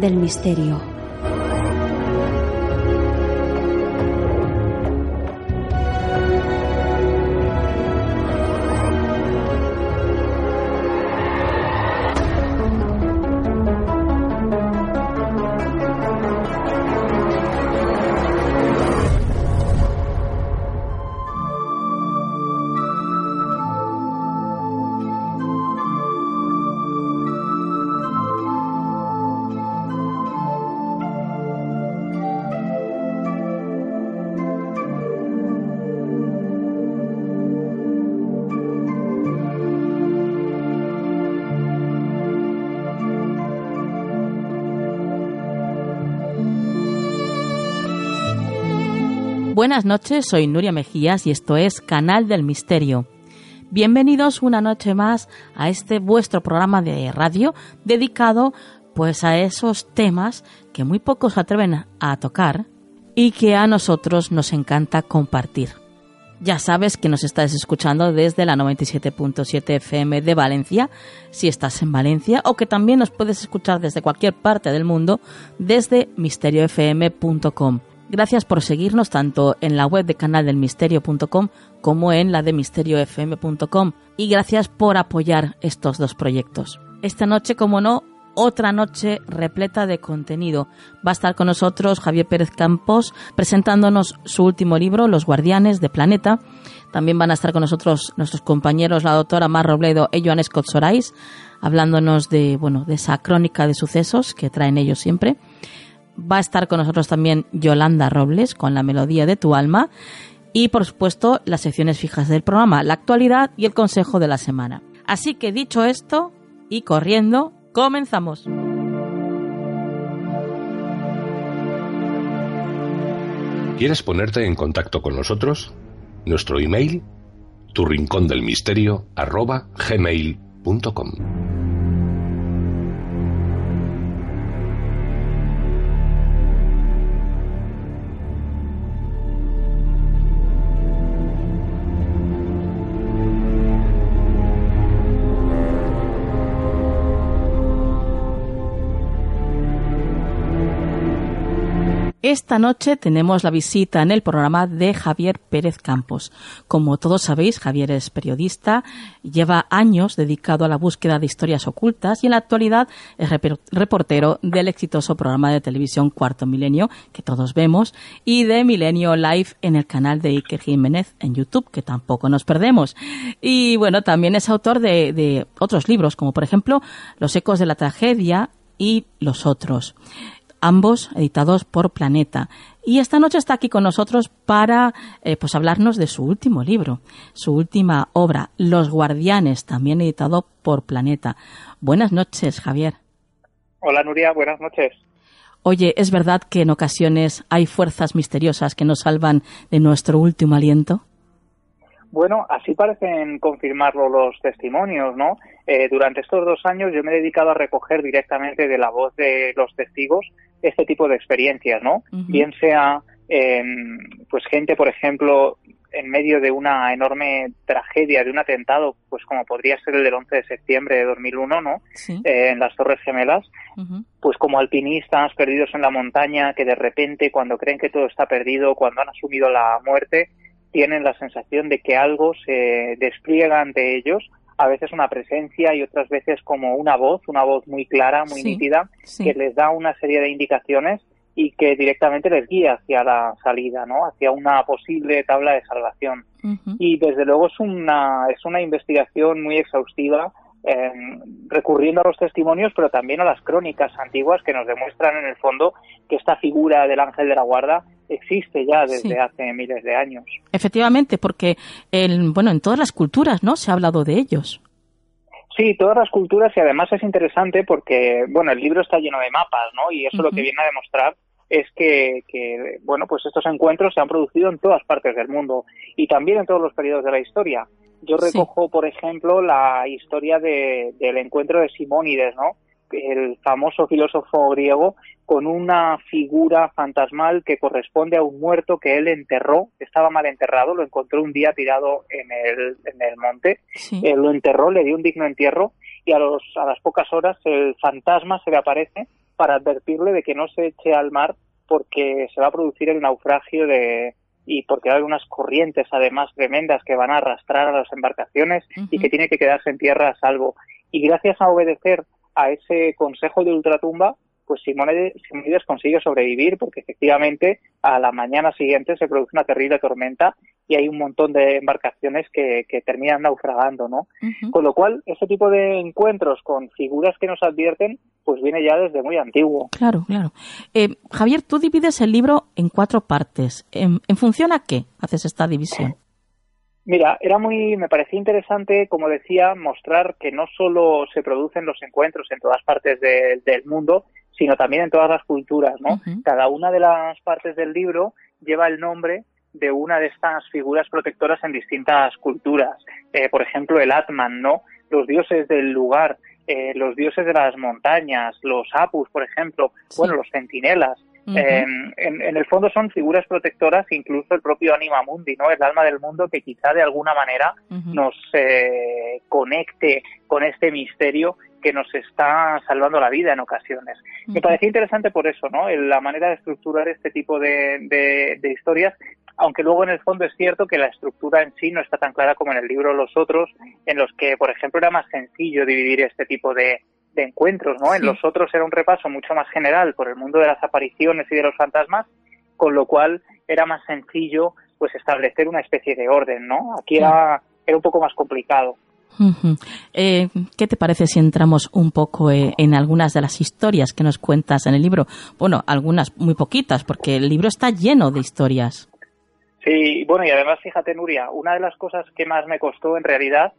del misterio. Buenas noches, soy Nuria Mejías y esto es Canal del Misterio. Bienvenidos una noche más a este vuestro programa de radio dedicado pues a esos temas que muy pocos atreven a tocar y que a nosotros nos encanta compartir. Ya sabes que nos estás escuchando desde la 97.7 FM de Valencia, si estás en Valencia, o que también nos puedes escuchar desde cualquier parte del mundo desde misteriofm.com. Gracias por seguirnos tanto en la web de canaldelmisterio.com como en la de misteriofm.com y gracias por apoyar estos dos proyectos. Esta noche, como no, otra noche repleta de contenido. Va a estar con nosotros Javier Pérez Campos presentándonos su último libro, Los Guardianes de Planeta. También van a estar con nosotros nuestros compañeros, la doctora Mar Robledo y Joan Scott Sorais, hablándonos de, bueno, de esa crónica de sucesos que traen ellos siempre. Va a estar con nosotros también Yolanda Robles con la melodía de tu alma y por supuesto las secciones fijas del programa, la actualidad y el consejo de la semana. Así que dicho esto y corriendo, comenzamos. ¿Quieres ponerte en contacto con nosotros? Nuestro email, tu rincón del misterio, arroba gmail.com. Esta noche tenemos la visita en el programa de Javier Pérez Campos. Como todos sabéis, Javier es periodista, lleva años dedicado a la búsqueda de historias ocultas y en la actualidad es reportero del exitoso programa de televisión Cuarto Milenio, que todos vemos, y de Milenio Live en el canal de Iker Jiménez en YouTube, que tampoco nos perdemos. Y bueno, también es autor de, de otros libros, como por ejemplo Los ecos de la tragedia y Los otros ambos editados por Planeta. Y esta noche está aquí con nosotros para eh, pues hablarnos de su último libro, su última obra, Los Guardianes, también editado por Planeta. Buenas noches, Javier. Hola, Nuria, buenas noches. Oye, ¿es verdad que en ocasiones hay fuerzas misteriosas que nos salvan de nuestro último aliento? Bueno, así parecen confirmarlo los testimonios, ¿no? Eh, durante estos dos años yo me he dedicado a recoger directamente de la voz de los testigos este tipo de experiencias, ¿no? Bien sea, pues gente, por ejemplo, en medio de una enorme tragedia, de un atentado, pues como podría ser el del 11 de septiembre de 2001, ¿no? Eh, en las Torres Gemelas, pues como alpinistas perdidos en la montaña que de repente cuando creen que todo está perdido, cuando han asumido la muerte, tienen la sensación de que algo se despliega ante ellos, a veces una presencia y otras veces como una voz, una voz muy clara, muy nítida, que les da una serie de indicaciones y que directamente les guía hacia la salida, ¿no? Hacia una posible tabla de salvación. Y desde luego es una es una investigación muy exhaustiva eh, recurriendo a los testimonios, pero también a las crónicas antiguas que nos demuestran en el fondo que esta figura del ángel de la guarda existe ya desde hace miles de años. Efectivamente, porque el, bueno, en todas las culturas, ¿no? Se ha hablado de ellos. Sí, todas las culturas y además es interesante porque, bueno, el libro está lleno de mapas, ¿no? Y eso lo que viene a demostrar es que, que, bueno, pues estos encuentros se han producido en todas partes del mundo y también en todos los periodos de la historia. Yo recojo, por ejemplo, la historia de, del encuentro de Simónides, ¿no? El famoso filósofo griego con una figura fantasmal que corresponde a un muerto que él enterró, estaba mal enterrado, lo encontró un día tirado en el, en el monte, eh, lo enterró, le dio un digno entierro y a, los, a las pocas horas el fantasma se le aparece para advertirle de que no se eche al mar porque se va a producir el naufragio de, y porque hay unas corrientes además tremendas que van a arrastrar a las embarcaciones y que tiene que quedarse en tierra a salvo. Y gracias a obedecer a ese consejo de ultratumba, pues Simónides, consigue sobrevivir porque efectivamente a la mañana siguiente se produce una terrible tormenta y hay un montón de embarcaciones que, terminan naufragando, ¿no? Con lo cual, ese tipo de encuentros con figuras que nos advierten, pues viene ya desde muy antiguo. Claro, claro. Eh, Javier, tú divides el libro en cuatro partes. ¿En, función a qué haces esta división? Mira, era muy, me parecía interesante, como decía, mostrar que no solo se producen los encuentros en todas partes del mundo, sino también en todas las culturas, ¿no? Cada una de las partes del libro lleva el nombre de una de estas figuras protectoras en distintas culturas. Eh, por ejemplo, el Atman, ¿no? Los dioses del lugar, eh, los dioses de las montañas, los Apus, por ejemplo, bueno, los centinelas. En, el fondo son figuras protectoras, incluso el propio Anima Mundi, ¿no? El alma del mundo que quizá de alguna manera nos eh, conecte con este misterio que nos está salvando la vida en ocasiones. Me parecía interesante por eso, ¿no? La manera de estructurar este tipo de, historias, aunque luego en el fondo es cierto que la estructura en sí no está tan clara como en el libro Los Otros, en los que, por ejemplo, era más sencillo dividir este tipo de, encuentros, ¿no? En los otros era un repaso mucho más general por el mundo de las apariciones y de los fantasmas, con lo cual era más sencillo pues establecer una especie de orden, ¿no? Aquí era, era un poco más complicado. Eh, ¿Qué te parece si entramos un poco eh, en algunas de las historias que nos cuentas en el libro? Bueno, algunas muy poquitas, porque el libro está lleno de historias. Sí, bueno, y además, fíjate, Nuria, una de las cosas que más me costó en realidad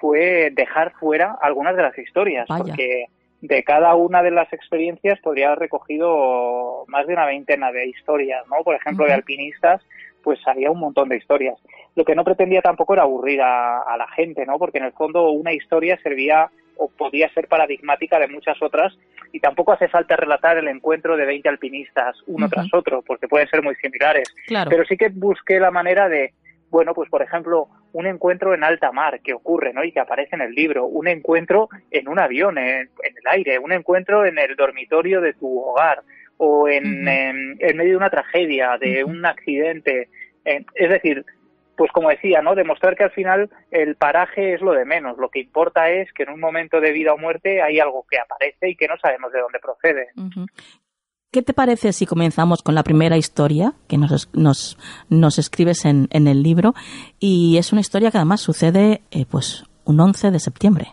fue dejar fuera algunas de las historias, porque de cada una de las experiencias podría haber recogido más de una veintena de historias, ¿no? Por ejemplo, de alpinistas pues había un montón de historias. Lo que no pretendía tampoco era aburrir a, la gente, ¿no? Porque en el fondo una historia servía o podía ser paradigmática de muchas otras y tampoco hace falta relatar el encuentro de 20 alpinistas uno tras otro porque pueden ser muy similares. Pero sí que busqué la manera de, bueno, pues por ejemplo, un encuentro en alta mar que ocurre, ¿no? Y que aparece en el libro, un encuentro en un avión, en el aire, un encuentro en el dormitorio de tu hogar, o en, en, medio de una tragedia, de un accidente. es decir, pues como decía, ¿no? Demostrar que al final el paraje es lo de menos. Lo que importa es que en un momento de vida o muerte hay algo que aparece y que no sabemos de dónde procede. ¿Qué te parece si comenzamos con la primera historia que nos, nos, nos escribes en, en, el libro? Y es una historia que además sucede eh, pues un 11 de septiembre.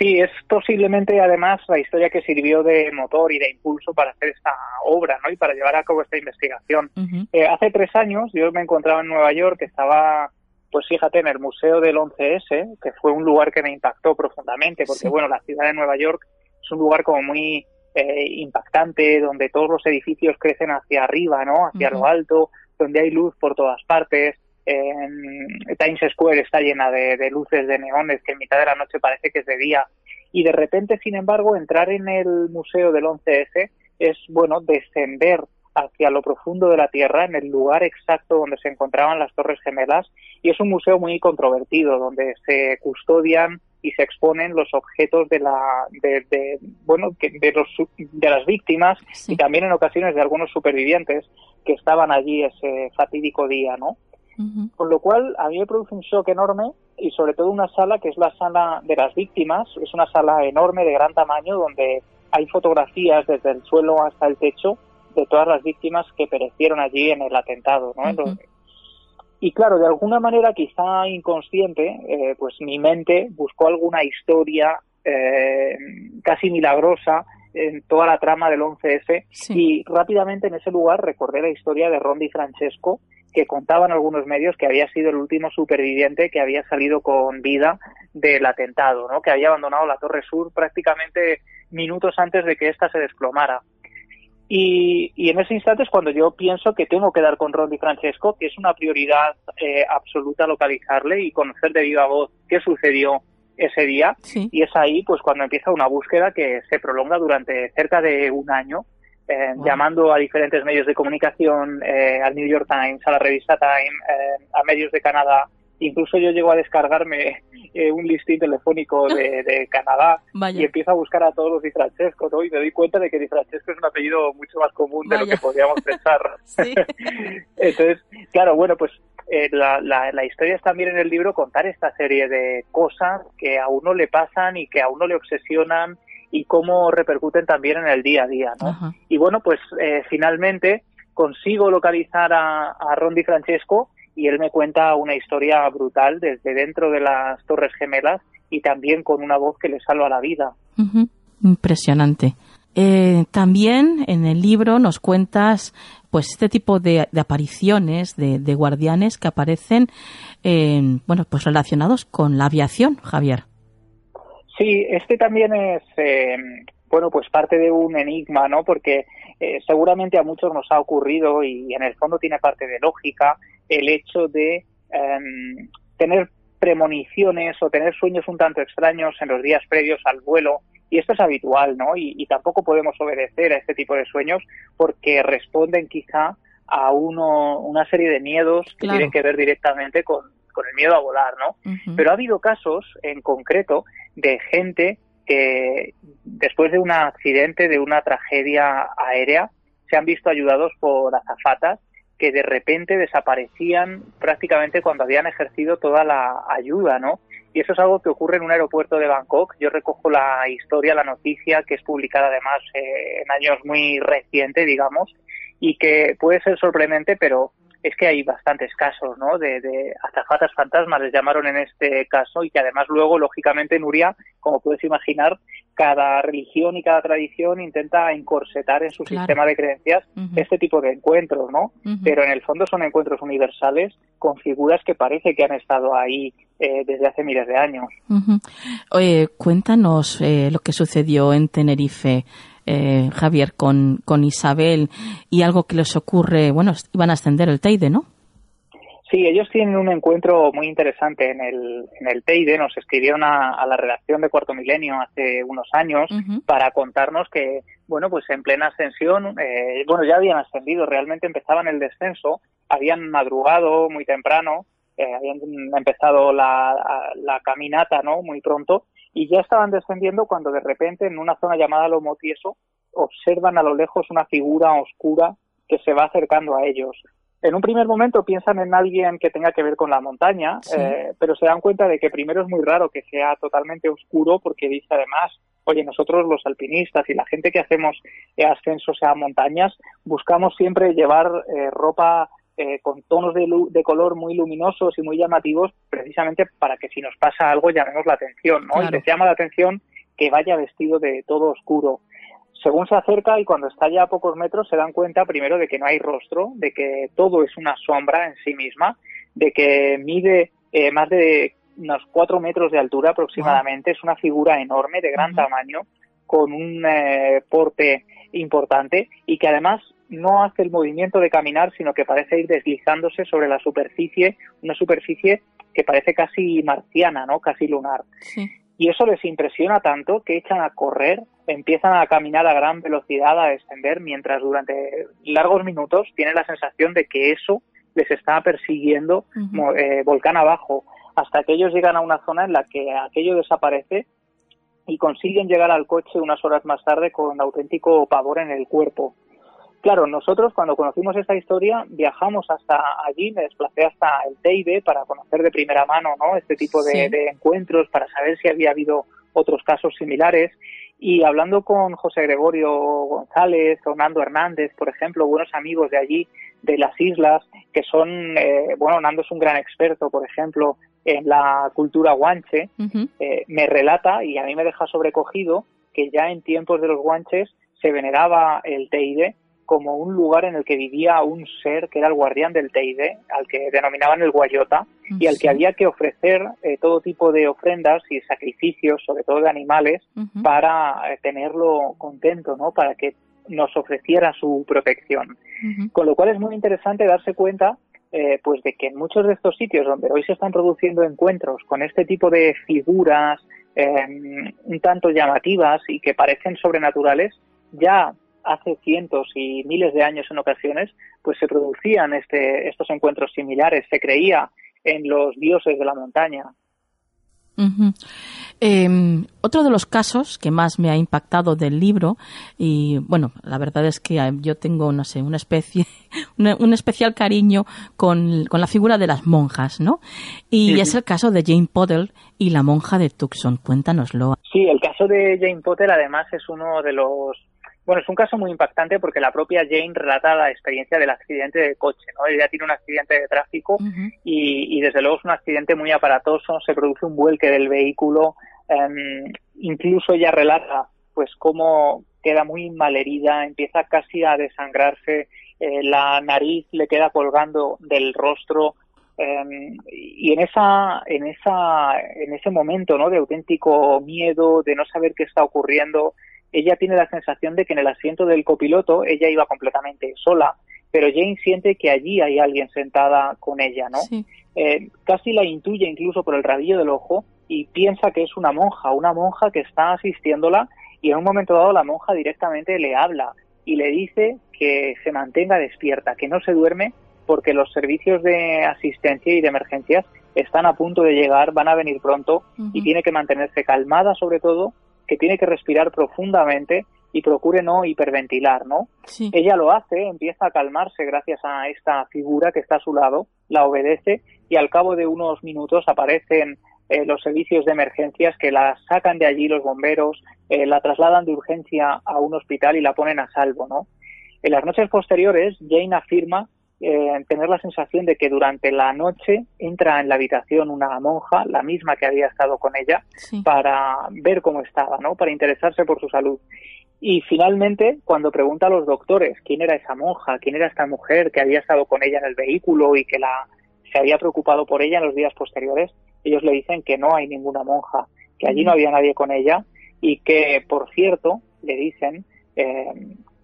Sí, es posiblemente además la historia que sirvió de motor y de impulso para hacer esta obra ¿no? y para llevar a cabo esta investigación. Eh, hace tres años yo me encontraba en Nueva York, estaba, pues fíjate, en el Museo del 11S, que fue un lugar que me impactó profundamente, porque bueno, la ciudad de Nueva York es un lugar como muy eh, impactante, donde todos los edificios crecen hacia arriba, ¿no? hacia lo alto, donde hay luz por todas partes, Times Square está llena de, luces de neones que en mitad de la noche parece que es de día. Y de repente, sin embargo, entrar en el museo del 11S es, bueno, descender hacia lo profundo de la Tierra, en el lugar exacto donde se encontraban las Torres Gemelas, y es un museo muy controvertido, donde se custodian y se exponen los objetos de la de, bueno de, los, de las víctimas y también en ocasiones de algunos supervivientes que estaban allí ese fatídico día no con lo cual a mí me produce un shock enorme y sobre todo una sala que es la sala de las víctimas. Es una sala enorme de gran tamaño donde hay fotografías desde el suelo hasta el techo de todas las víctimas que perecieron allí en el atentado ¿no? Y claro, de alguna manera, quizá inconsciente, eh, pues mi mente buscó alguna historia eh, casi milagrosa en toda la trama del 11S y rápidamente en ese lugar recordé la historia de Rondi Francesco que contaban algunos medios que había sido el último superviviente que había salido con vida del atentado, ¿no? que había abandonado la Torre Sur prácticamente minutos antes de que ésta se desplomara. Y, en ese instante es cuando yo pienso que tengo que dar con Ron Francesco, que es una prioridad eh, absoluta localizarle y conocer de viva voz qué sucedió ese día. Y es ahí pues cuando empieza una búsqueda que se prolonga durante cerca de un año, eh, llamando a diferentes medios de comunicación, eh, al New York Times, a la revista Time, a medios de Canadá, Incluso yo llego a descargarme eh, un listín telefónico de, Canadá y empiezo a buscar a todos los Di Francesco, ¿no? Y me doy cuenta de que Di Francesco es un apellido mucho más común de lo que podríamos pensar. Entonces, claro, bueno, pues eh, la, la, historia es también en el libro contar esta serie de cosas que a uno le pasan y que a uno le obsesionan y cómo repercuten también en el día a día, ¿no? Y bueno, pues eh, finalmente consigo localizar a, a Ron Di Francesco y él me cuenta una historia brutal desde dentro de las Torres Gemelas y también con una voz que le salva la vida. Impresionante. Eh, también en el libro nos cuentas pues este tipo de, apariciones de, guardianes que aparecen bueno pues relacionados con la aviación Javier sí este también es eh, bueno pues parte de un enigma no porque eh, seguramente a muchos nos ha ocurrido y en el fondo tiene parte de lógica el hecho de em, tener premoniciones o tener sueños un tanto extraños en los días previos al vuelo. Y esto es habitual, ¿no? Y, tampoco podemos obedecer a este tipo de sueños porque responden quizá a uno, una serie de miedos que tienen que ver directamente con, el miedo a volar, ¿no? Pero ha habido casos en concreto de gente que después de un accidente, de una tragedia aérea, se han visto ayudados por azafatas que de repente desaparecían prácticamente cuando habían ejercido toda la ayuda, ¿no? Y eso es algo que ocurre en un aeropuerto de Bangkok. Yo recojo la historia, la noticia, que es publicada además eh, en años muy recientes, digamos, y que puede ser sorprendente, pero es que hay bastantes casos, ¿no? De, de azafatas fantasmas les llamaron en este caso y que además luego, lógicamente, Nuria, como puedes imaginar, cada religión y cada tradición intenta encorsetar en su sistema de creencias este tipo de encuentros, ¿no? Pero en el fondo son encuentros universales con figuras que parece que han estado ahí eh, desde hace miles de años. Oye, cuéntanos eh, lo que sucedió en Tenerife eh, Javier, con, con Isabel y algo que les ocurre, bueno, iban a ascender el Teide, ¿no? Sí, ellos tienen un encuentro muy interesante en el, en el Teide. Nos escribieron a, la redacción de Cuarto Milenio hace unos años para contarnos que, bueno, pues en plena ascensión, eh, bueno, ya habían ascendido, realmente empezaban el descenso, habían madrugado muy temprano, eh, habían empezado la, la, caminata, ¿no? Muy pronto y ya estaban descendiendo cuando de repente en una zona llamada Lomo Tieso observan a lo lejos una figura oscura que se va acercando a ellos. En un primer momento piensan en alguien que tenga que ver con la montaña, eh, pero se dan cuenta de que primero es muy raro que sea totalmente oscuro porque dice además, oye, nosotros los alpinistas y la gente que hacemos ascensos a montañas buscamos siempre llevar eh, ropa eh, con tonos de, de, color muy luminosos y muy llamativos, precisamente para que si nos pasa algo llamemos la atención, ¿no? Y les llama la atención que vaya vestido de todo oscuro. Según se acerca y cuando está ya a pocos metros se dan cuenta primero de que no hay rostro, de que todo es una sombra en sí misma, de que mide eh, más de unos cuatro metros de altura aproximadamente, es una figura enorme de gran tamaño, con un eh, porte importante y que además no hace el movimiento de caminar, sino que parece ir deslizándose sobre la superficie, una superficie que parece casi marciana, ¿no? Casi lunar. Y eso les impresiona tanto que echan a correr, empiezan a caminar a gran velocidad, a descender, mientras durante largos minutos tienen la sensación de que eso les está persiguiendo eh, volcán abajo, hasta que ellos llegan a una zona en la que aquello desaparece y consiguen llegar al coche unas horas más tarde con auténtico pavor en el cuerpo. Claro, nosotros cuando conocimos esta historia viajamos hasta allí, me desplacé hasta el Teide para conocer de primera mano ¿no? este tipo de, encuentros, para saber si había habido otros casos similares. Y hablando con José Gregorio González Nando Hernández, por ejemplo, buenos amigos de allí, de las islas, que son, eh, bueno, Nando es un gran experto, por ejemplo, en la cultura guanche, eh, me relata y a mí me deja sobrecogido que ya en tiempos de los guanches se veneraba el Teide como un lugar en el que vivía un ser que era el guardián del Teide, al que denominaban el Guayota, y al que había que ofrecer eh, todo tipo de ofrendas y sacrificios, sobre todo de animales, para eh, tenerlo contento, ¿no? Para que nos ofreciera su protección. Con lo cual es muy interesante darse cuenta eh, pues de que en muchos de estos sitios donde hoy se están produciendo encuentros con este tipo de figuras un tanto llamativas y que parecen sobrenaturales, ya hace cientos y miles de años en ocasiones, pues se producían este, estos encuentros similares, se creía en los dioses de la montaña. Em, otro de los casos que más me ha impactado del libro, y bueno, la verdad es que yo tengo, no sé, una especie, un especial cariño con, la figura de las monjas, ¿no? Y es el caso de Jane Potter y la monja de Tucson. Cuéntanoslo. Sí, el caso de Jane Potter además es uno de los bueno, es un caso muy impactante porque la propia Jane relata la experiencia del accidente de coche, ¿no? Ella tiene un accidente de tráfico y, desde luego es un accidente muy aparatoso, se produce un vuelque del vehículo, em, incluso ella relata pues cómo queda muy malherida, empieza casi a desangrarse, eh, la nariz le queda colgando del rostro, em, y en esa en esa en ese momento no de auténtico miedo de no saber qué está ocurriendo ella tiene la sensación de que en el asiento del copiloto ella iba completamente sola, pero Jane siente que allí hay alguien sentada con ella, ¿no? Eh, casi la intuye incluso por el rabillo del ojo y piensa que es una monja, una monja que está asistiéndola y en un momento dado la monja directamente le habla y le dice que se mantenga despierta, que no se duerme porque los servicios de asistencia y de emergencias están a punto de llegar, van a venir pronto y tiene que mantenerse calmada sobre todo que tiene que respirar profundamente y procure no hiperventilar, ¿no? Ella lo hace, empieza a calmarse gracias a esta figura que está a su lado, la obedece y al cabo de unos minutos aparecen eh, los servicios de emergencias que la sacan de allí los bomberos, eh, la trasladan de urgencia a un hospital y la ponen a salvo, ¿no? En las noches posteriores, Jane afirma eh, tener la sensación de que durante la noche entra en la habitación una monja, la misma que había estado con ella, para ver cómo estaba, ¿no? Para interesarse por su salud. Y finalmente, cuando pregunta a los doctores quién era esa monja, quién era esta mujer que había estado con ella en el vehículo y que la se había preocupado por ella en los días posteriores, ellos le dicen que no hay ninguna monja, que allí no había nadie con ella y que, por cierto, le dicen eh,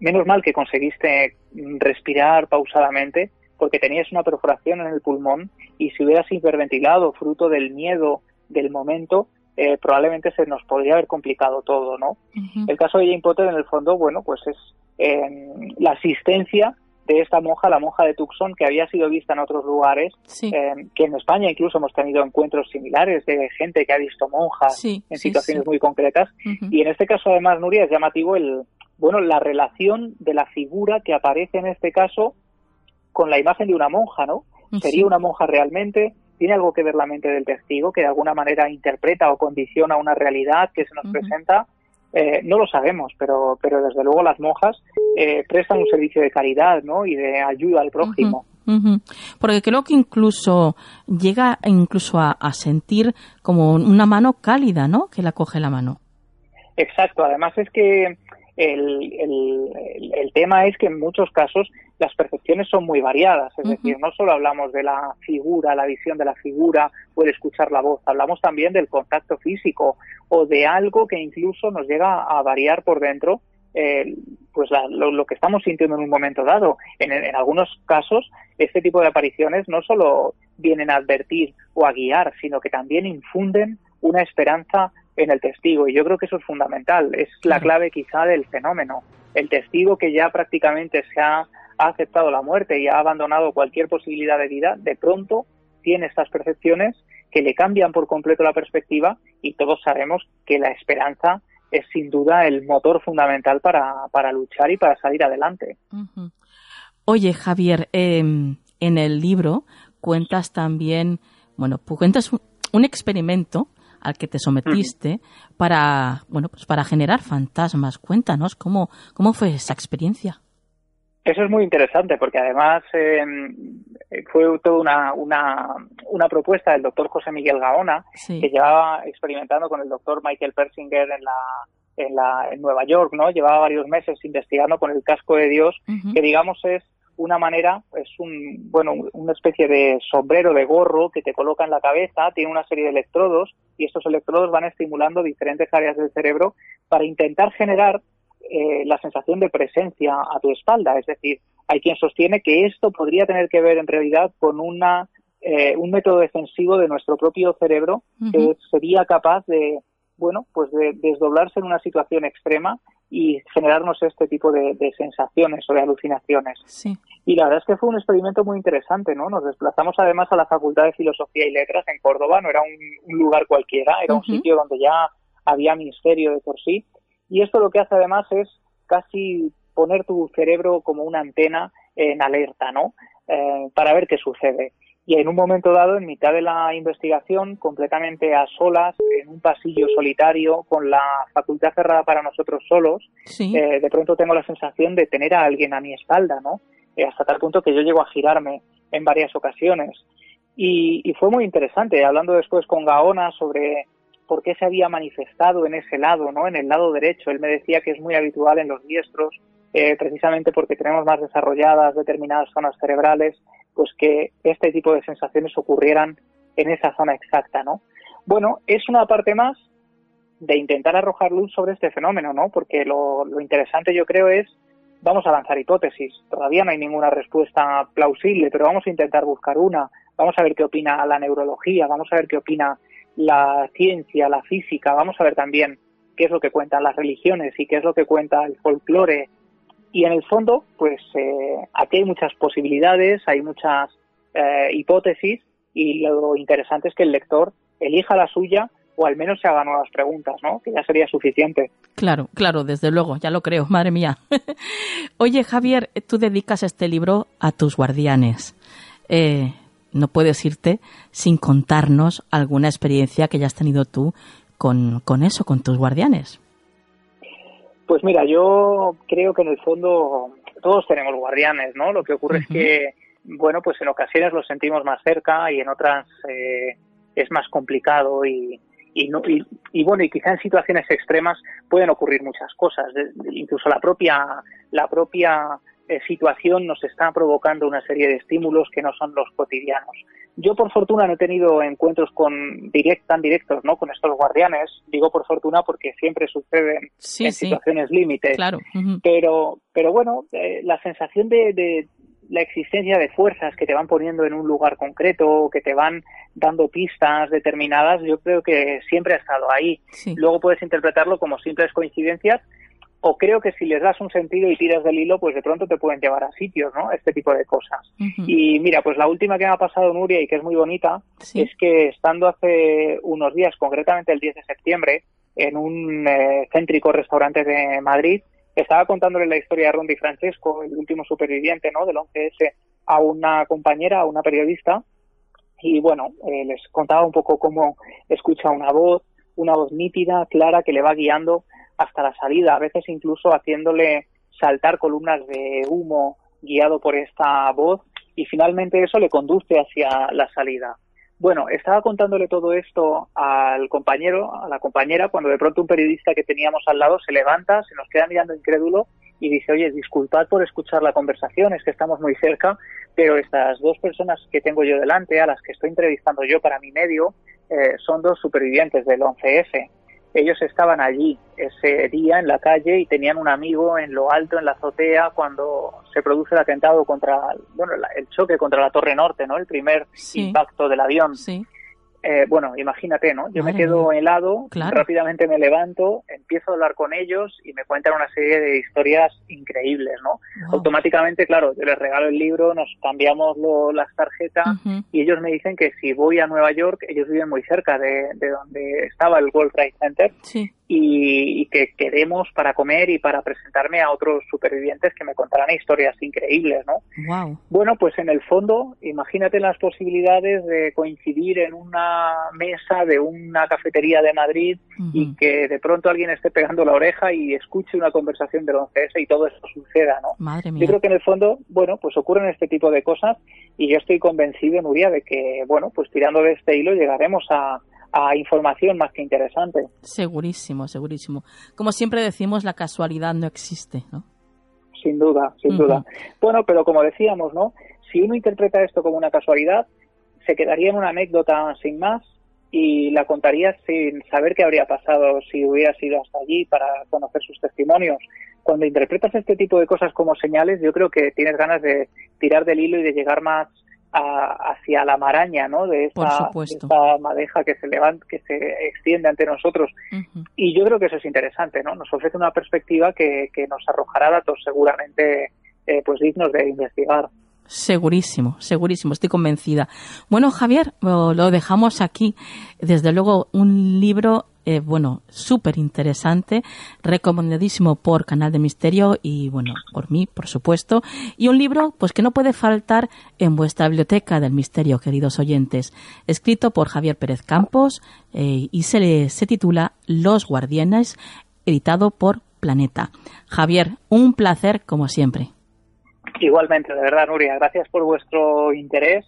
menos mal que conseguiste respirar pausadamente porque tenías una perforación en el pulmón y si hubieras hiperventilado fruto del miedo del momento, eh, probablemente se nos podría haber complicado todo, ¿no? El caso de Jane Potter, en el fondo, bueno, pues es em, la asistencia de esta monja, la monja de Tucson, que había sido vista en otros lugares, em, que en España incluso hemos tenido encuentros similares de gente que ha visto monjas en situaciones muy concretas. Y en este caso, además, Nuria, es llamativo el, bueno, la relación de la figura que aparece en este caso con la imagen de una monja, ¿no? ¿Sería una monja realmente? ¿Tiene algo que ver la mente del testigo que de alguna manera interpreta o condiciona una realidad que se nos presenta? Eh, no lo sabemos, pero, pero desde luego las monjas eh, prestan un servicio de caridad ¿no? y de ayuda al prójimo. Porque creo que incluso llega incluso a, a, sentir como una mano cálida, ¿no? Que la coge la mano. Exacto. Además es que el, el, tema es que en muchos casos las percepciones son muy variadas, es decir, no solo hablamos de la figura, la visión de la figura o el escuchar la voz, hablamos también del contacto físico o de algo que incluso nos llega a variar por dentro eh, pues lo, que estamos sintiendo en un momento dado. En, en, algunos casos, este tipo de apariciones no solo vienen a advertir o a guiar, sino que también infunden una esperanza en el testigo. Y yo creo que eso es fundamental. Es la clave quizá del fenómeno. El testigo que ya prácticamente se ha, ha aceptado la muerte y ha abandonado cualquier posibilidad de vida, de pronto tiene estas percepciones que le cambian por completo la perspectiva y todos sabemos que la esperanza es sin duda el motor fundamental para, para luchar y para salir adelante. Oye, Javier, em, en el libro cuentas también, bueno, pues cuentas un, experimento al que te sometiste para, bueno, pues para generar fantasmas. Cuéntanos cómo, cómo fue esa experiencia. Eso es muy interesante porque además em, fue toda una, una, una, propuesta del doctor José Miguel Gaona que llevaba experimentando con el doctor Michael Persinger en la, en, la, en Nueva York, ¿no? Llevaba varios meses investigando con el casco de Dios, que digamos es una manera, es un, bueno, una especie de sombrero de gorro que te coloca en la cabeza, tiene una serie de electrodos y estos electrodos van estimulando diferentes áreas del cerebro para intentar generar eh, la sensación de presencia a tu espalda. Es decir, hay quien sostiene que esto podría tener que ver en realidad con una, eh, un método defensivo de nuestro propio cerebro que sería capaz de, bueno, pues de desdoblarse en una situación extrema y generarnos este tipo de, sensaciones o de alucinaciones. Y la verdad es que fue un experimento muy interesante, ¿no? Nos desplazamos además a la Facultad de Filosofía y Letras en Córdoba, no era un, lugar cualquiera, era un sitio donde ya había ministerio de por sí y esto lo que hace además es casi poner tu cerebro como una antena en alerta, ¿no? Eh, para ver qué sucede. Y en un momento dado, en mitad de la investigación, completamente a solas, en un pasillo solitario, con la facultad cerrada para nosotros solos, eh, de pronto tengo la sensación de tener a alguien a mi espalda, ¿no? Eh, hasta tal punto que yo llego a girarme en varias ocasiones. Y, y, fue muy interesante, hablando después con Gaona sobre por qué se había manifestado en ese lado, ¿no? En el lado derecho. Él me decía que es muy habitual en los diestros, eh, precisamente porque tenemos más desarrolladas determinadas zonas cerebrales, pues que este tipo de sensaciones ocurrieran en esa zona exacta, ¿no? Bueno, es una parte más de intentar arrojar luz sobre este fenómeno, ¿no? Porque lo, lo interesante yo creo es, vamos a lanzar hipótesis. Todavía no hay ninguna respuesta plausible, pero vamos a intentar buscar una. Vamos a ver qué opina la neurología, vamos a ver qué opina la ciencia, la física, vamos a ver también qué es lo que cuentan las religiones y qué es lo que cuenta el folclore. Y en el fondo, pues eh, aquí hay muchas posibilidades, hay muchas eh, hipótesis y lo interesante es que el lector elija la suya o al menos se haga nuevas preguntas, ¿no? Que ya sería suficiente. Claro, claro, desde luego, ya lo creo, madre mía. Oye, Javier, tú dedicas este libro a tus guardianes. Eh, no puedes irte sin contarnos alguna experiencia que hayas tenido tú con, con eso, con tus guardianes. Pues mira, yo creo que en el fondo todos tenemos guardianes, ¿no? Lo que ocurre es que, bueno, pues en ocasiones los sentimos más cerca y en otras eh, es más complicado y, y, no, y, bueno, y quizá en situaciones extremas pueden ocurrir muchas cosas, incluso la propia, la propia situación nos está provocando una serie de estímulos que no son los cotidianos. Yo por fortuna no he tenido encuentros con direct, tan directos ¿no? con estos guardianes, digo por fortuna porque siempre suceden en situaciones límites, claro. pero, pero bueno, eh, la sensación de, la existencia de fuerzas que te van poniendo en un lugar concreto, que te van dando pistas determinadas, yo creo que siempre ha estado ahí. Luego puedes interpretarlo como simples coincidencias, o creo que si les das un sentido y tiras del hilo, pues de pronto te pueden llevar a sitios, ¿no? Este tipo de cosas. Y mira, pues la última que me ha pasado Nuria y que es muy bonita es que estando hace unos días, concretamente el 10 de septiembre, en un eh, céntrico restaurante de Madrid, estaba contándole la historia de Rondi Francesco, el último superviviente, ¿no? Del 11S, a una compañera, a una periodista, y bueno, eh, les contaba un poco cómo escucha una voz, una voz nítida, clara, que le va guiando hasta la salida, a veces incluso haciéndole saltar columnas de humo guiado por esta voz y finalmente eso le conduce hacia la salida. Bueno, estaba contándole todo esto al compañero, a la compañera, cuando de pronto un periodista que teníamos al lado se levanta, se nos queda mirando incrédulo y dice, oye, disculpad por escuchar la conversación, es que estamos muy cerca, pero estas dos personas que tengo yo delante, a las que estoy entrevistando yo para mi medio, eh, son dos supervivientes del 11S ellos estaban allí ese día en la calle y tenían un amigo en lo alto, en la azotea, cuando se produce el atentado contra, bueno, el choque contra la Torre Norte, ¿no? El primer impacto del avión. Sí. Eh, bueno, imagínate, ¿no? Yo me quedo helado, rápidamente me levanto, empiezo a hablar con ellos y me cuentan una serie de historias increíbles, ¿no? Automáticamente, claro, yo les regalo el libro, nos cambiamos las tarjetas y ellos me dicen que si voy a Nueva York, ellos viven muy cerca de, de donde estaba el World Trade Center sí y, que queremos para comer y para presentarme a otros supervivientes que me contarán historias increíbles, ¿no? Wow. Bueno, pues en el fondo, imagínate las posibilidades de coincidir en una mesa de una cafetería de Madrid y que de pronto alguien esté pegando la oreja y escuche una conversación del 11S y todo esto suceda, ¿no? Madre mía. Yo creo que en el fondo, bueno, pues ocurren este tipo de cosas y yo estoy convencido, Nuria, de que, bueno, pues tirando de este hilo llegaremos a a información más que interesante. Segurísimo, segurísimo. Como siempre decimos, la casualidad no existe, ¿no? Sin duda, sin duda. Bueno, pero como decíamos, ¿no? Si uno interpreta esto como una casualidad, se quedaría en una anécdota sin más y la contaría sin saber qué habría pasado si hubiera sido hasta allí para conocer sus testimonios. Cuando interpretas este tipo de cosas como señales, yo creo que tienes ganas de tirar del hilo y de llegar más hacia la maraña, ¿no? De esa, madeja que se levanta, que se extiende ante nosotros. Y yo creo que eso es interesante, ¿no? Nos ofrece una perspectiva que, que nos arrojará datos seguramente eh, pues dignos de investigar. Segurísimo, segurísimo, estoy convencida. Bueno, Javier, lo dejamos aquí. Desde luego, un libro eh, bueno, súper interesante, recomendadísimo por Canal de Misterio y, bueno, por mí, por supuesto. Y un libro, pues que no puede faltar en vuestra biblioteca del misterio, queridos oyentes. Escrito por Javier Pérez Campos eh, y se, se titula Los Guardianes, editado por Planeta. Javier, un placer como siempre. Igualmente, de verdad, Nuria, gracias por vuestro interés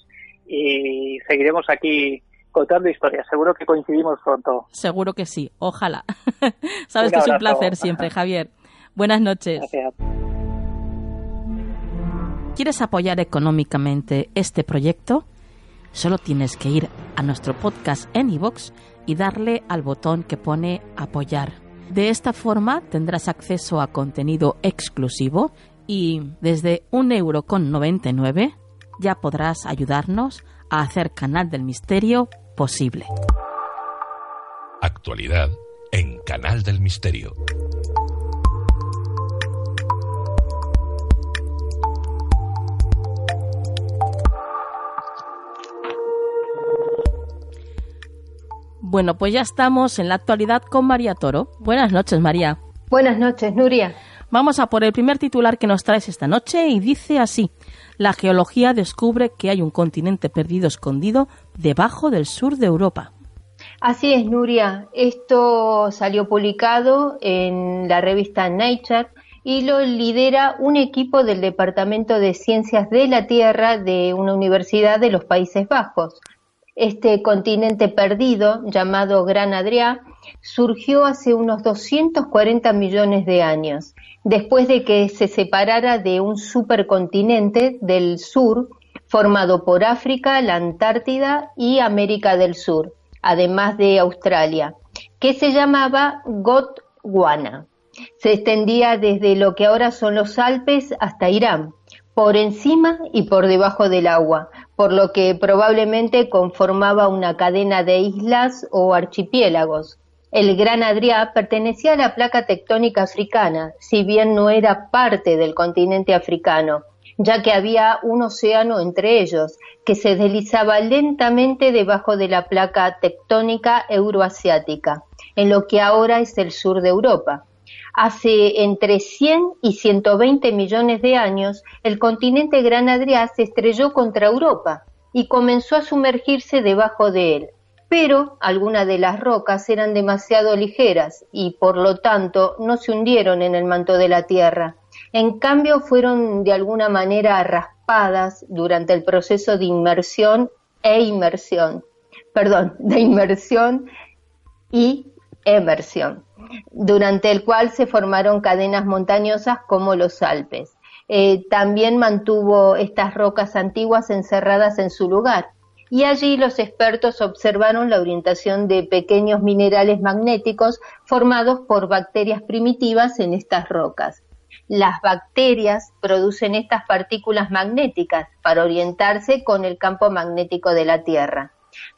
y seguiremos aquí contando historias. Seguro que coincidimos pronto. Seguro que sí, ojalá. Sabes que es un placer siempre, Javier. Buenas noches. Gracias. ¿Quieres apoyar económicamente este proyecto? Solo tienes que ir a nuestro podcast en iVoox y darle al botón que pone apoyar. De esta forma tendrás acceso a contenido exclusivo y desde un euro con 99 ya podrás ayudarnos a hacer Canal del Misterio posible. Actualidad en Canal del Misterio. Bueno, pues ya estamos en la actualidad con María Toro. Buenas noches, María. Buenas noches, Nuria. Vamos a por el primer titular que nos traes esta noche y dice así la geología descubre que hay un continente perdido escondido debajo del sur de Europa. Así es, Nuria. Esto salió publicado en la revista Nature y lo lidera un equipo del Departamento de Ciencias de la Tierra de una universidad de los Países Bajos. Este continente perdido, llamado Gran Adrià, surgió hace unos 240 millones de años después de que se separara de un supercontinente del sur formado por África, la Antártida y América del Sur, además de Australia, que se llamaba Gondwana. Se extendía desde lo que ahora son los Alpes hasta Irán, por encima y por debajo del agua, por lo que probablemente conformaba una cadena de islas o archipiélagos. El Gran Adrià pertenecía a la placa tectónica africana, si bien no era parte del continente africano, ya que había un océano entre ellos, que se deslizaba lentamente debajo de la placa tectónica euroasiática, en lo que ahora es el sur de Europa. Hace entre 100 y 120 millones de años, el continente Gran Adrià se estrelló contra Europa y comenzó a sumergirse debajo de él pero algunas de las rocas eran demasiado ligeras y por lo tanto no se hundieron en el manto de la Tierra. En cambio fueron de alguna manera raspadas durante el proceso de inmersión e inmersión, perdón, de inmersión y emersión, durante el cual se formaron cadenas montañosas como los Alpes. Eh, también mantuvo estas rocas antiguas encerradas en su lugar y allí los expertos observaron la orientación de pequeños minerales magnéticos formados por bacterias primitivas en estas rocas. Las bacterias producen estas partículas magnéticas para orientarse con el campo magnético de la Tierra.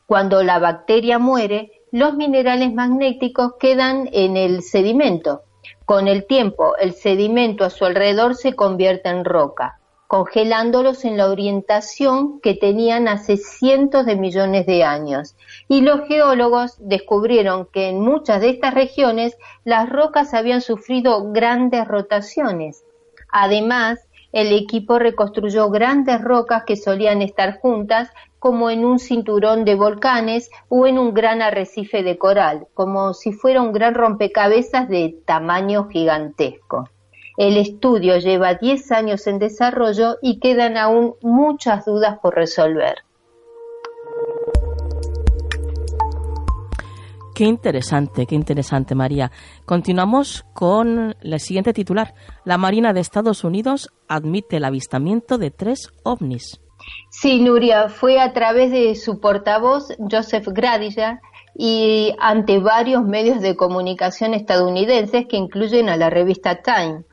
Cuando la bacteria muere, los minerales magnéticos quedan en el sedimento. Con el tiempo, el sedimento a su alrededor se convierte en roca congelándolos en la orientación que tenían hace cientos de millones de años. Y los geólogos descubrieron que en muchas de estas regiones las rocas habían sufrido grandes rotaciones. Además, el equipo reconstruyó grandes rocas que solían estar juntas como en un cinturón de volcanes o en un gran arrecife de coral, como si fuera un gran rompecabezas de tamaño gigantesco. El estudio lleva 10 años en desarrollo y quedan aún muchas dudas por resolver. Qué interesante, qué interesante, María. Continuamos con el siguiente titular. La Marina de Estados Unidos admite el avistamiento de tres ovnis. Sí, Nuria, fue a través de su portavoz, Joseph Gradilla, y ante varios medios de comunicación estadounidenses que incluyen a la revista Time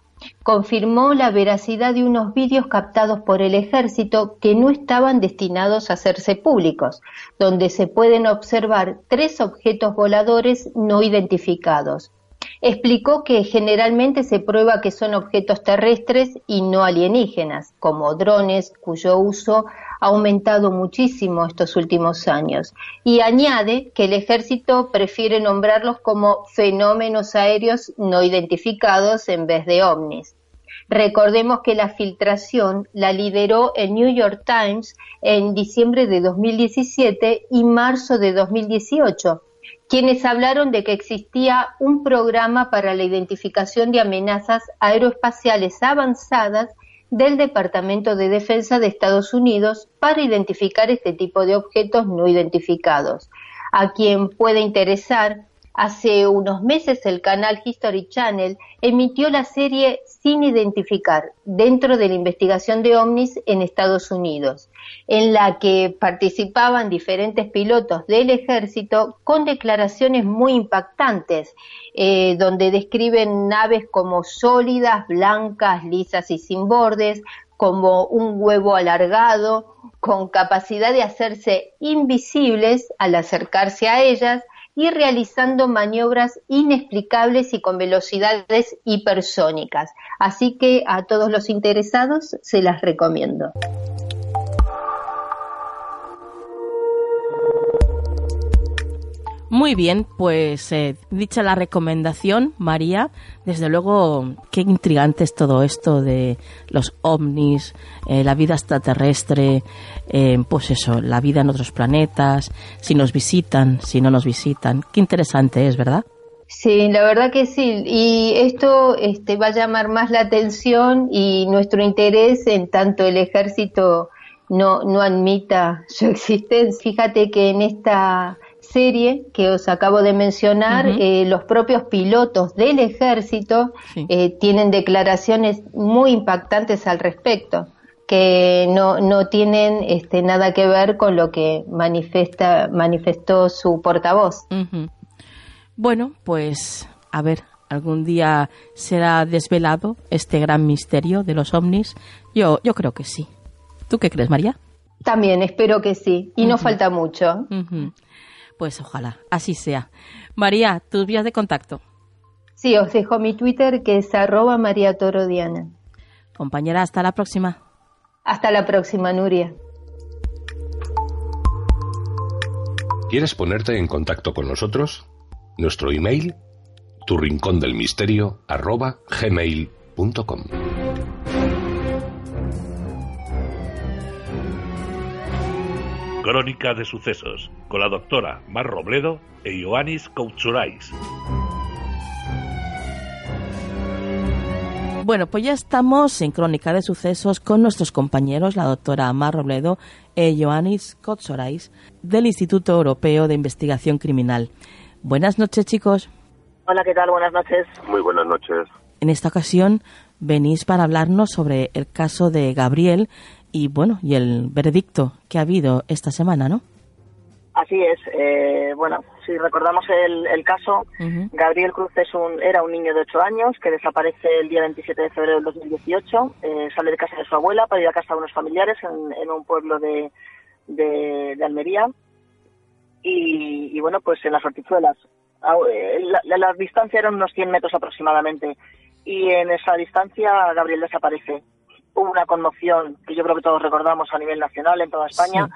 confirmó la veracidad de unos vídeos captados por el ejército que no estaban destinados a hacerse públicos, donde se pueden observar tres objetos voladores no identificados. Explicó que generalmente se prueba que son objetos terrestres y no alienígenas, como drones, cuyo uso ha aumentado muchísimo estos últimos años. Y añade que el ejército prefiere nombrarlos como fenómenos aéreos no identificados en vez de ovnis. Recordemos que la filtración la lideró el New York Times en diciembre de 2017 y marzo de 2018 quienes hablaron de que existía un programa para la identificación de amenazas aeroespaciales avanzadas del Departamento de Defensa de Estados Unidos para identificar este tipo de objetos no identificados. A quien puede interesar, hace unos meses el canal History Channel emitió la serie Sin Identificar dentro de la investigación de ovnis en Estados Unidos en la que participaban diferentes pilotos del ejército con declaraciones muy impactantes, eh, donde describen naves como sólidas, blancas, lisas y sin bordes, como un huevo alargado, con capacidad de hacerse invisibles al acercarse a ellas y realizando maniobras inexplicables y con velocidades hipersónicas. Así que a todos los interesados se las recomiendo. Muy bien, pues eh, dicha la recomendación, María, desde luego qué intrigante es todo esto de los ovnis, eh, la vida extraterrestre, eh, pues eso, la vida en otros planetas, si nos visitan, si no nos visitan. Qué interesante es, ¿verdad? Sí, la verdad que sí. Y esto este, va a llamar más la atención y nuestro interés en tanto el ejército no, no admita su existencia. Fíjate que en esta serie que os acabo de mencionar, eh, los propios pilotos del ejército eh, tienen declaraciones muy impactantes al respecto que no, no tienen este, nada que ver con lo que manifiesta, manifestó su portavoz. Bueno, pues a ver, algún día será desvelado este gran misterio de los ovnis. Yo, yo creo que sí. ¿Tú qué crees, María? También espero que sí. Y no falta mucho. Pues ojalá, así sea. María, tus vías de contacto. Sí, os dejo mi Twitter que es arroba María Toro Diana. Compañera, hasta la próxima. Hasta la próxima, Nuria. ¿Quieres ponerte en contacto con nosotros? Nuestro email, tu rincón del misterio, arroba gmail.com. Crónica de sucesos con la doctora Mar Robledo e Ioannis Koutsurais. Bueno, pues ya estamos en Crónica de Sucesos con nuestros compañeros, la doctora Mar Robledo e Ioannis Koutsurais, del Instituto Europeo de Investigación Criminal. Buenas noches, chicos. Hola, ¿qué tal? Buenas noches. Muy buenas noches. En esta ocasión venís para hablarnos sobre el caso de Gabriel y bueno, y el veredicto que ha habido esta semana, ¿no? Así es. Eh, bueno, si recordamos el, caso, Gabriel Cruz es un, era un niño de 8 años que desaparece el día 27 de febrero del 2018. Eh, sale de casa de su abuela para ir a casa de unos familiares en, un pueblo de, de, Almería. Y, bueno, pues en las hortizuelas. Eh, la, la, distancia era unos 100 metros aproximadamente. Y en esa distancia Gabriel desaparece. Hubo una conmoción que yo creo que todos recordamos a nivel nacional en toda España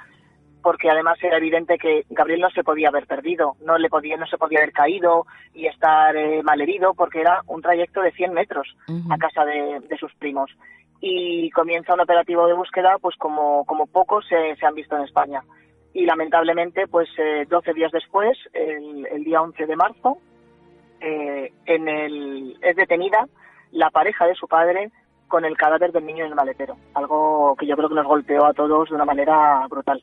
porque además era evidente que Gabriel no se podía haber perdido, no le podía, no se podía haber caído y estar eh, malherido, porque era un trayecto de 100 metros a casa de, sus primos. Y comienza un operativo de búsqueda, pues como, como pocos se, han visto en España. Y lamentablemente, pues 12 eh, días después, el, día 11 de marzo, eh, en el, es detenida la pareja de su padre con el cadáver del niño en el maletero. Algo que yo creo que nos golpeó a todos de una manera brutal.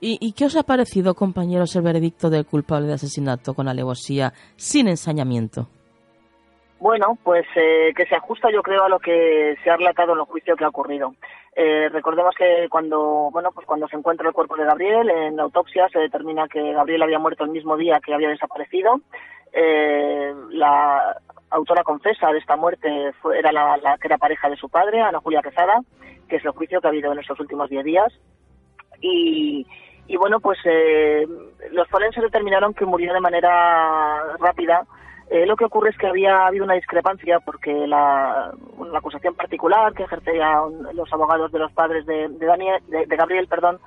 ¿Y, qué os ha parecido, compañeros, el veredicto del culpable de asesinato con alevosía sin ensañamiento? Bueno, pues eh, que se ajusta, yo creo, a lo que se ha relatado en el juicio que ha ocurrido. Eh, recordemos que cuando, bueno, pues cuando se encuentra el cuerpo de Gabriel en la autopsia se determina que Gabriel había muerto el mismo día que había desaparecido. Eh, la autora confesa de esta muerte fue, era la, que era pareja de su padre, Ana Julia Quezada, que es el juicio que ha habido en estos últimos diez días. Y, bueno, pues eh, los forenses determinaron que murió de manera rápida. Eh, lo que ocurre es que había habido una discrepancia porque la, acusación particular que ejercían los abogados de los padres de, Daniel, de, Gabriel, perdón,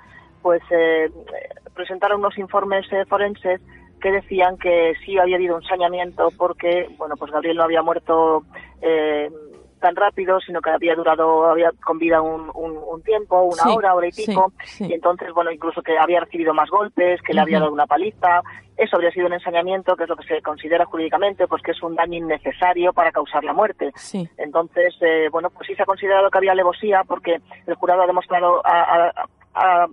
pues eh, presentaron unos informes forenses que decían que sí había habido un sañamiento porque, bueno, pues Gabriel no había muerto tan rápido, sino que había durado, había con vida un, un, tiempo, una hora, hora y pico, y entonces, bueno, incluso que había recibido más golpes, que le había dado una paliza, eso habría sido un ensañamiento, que es lo que se considera jurídicamente, pues que es un daño innecesario para causar la muerte. Entonces, eh, bueno, pues sí se ha considerado que había alevosía, porque el jurado ha demostrado, ha,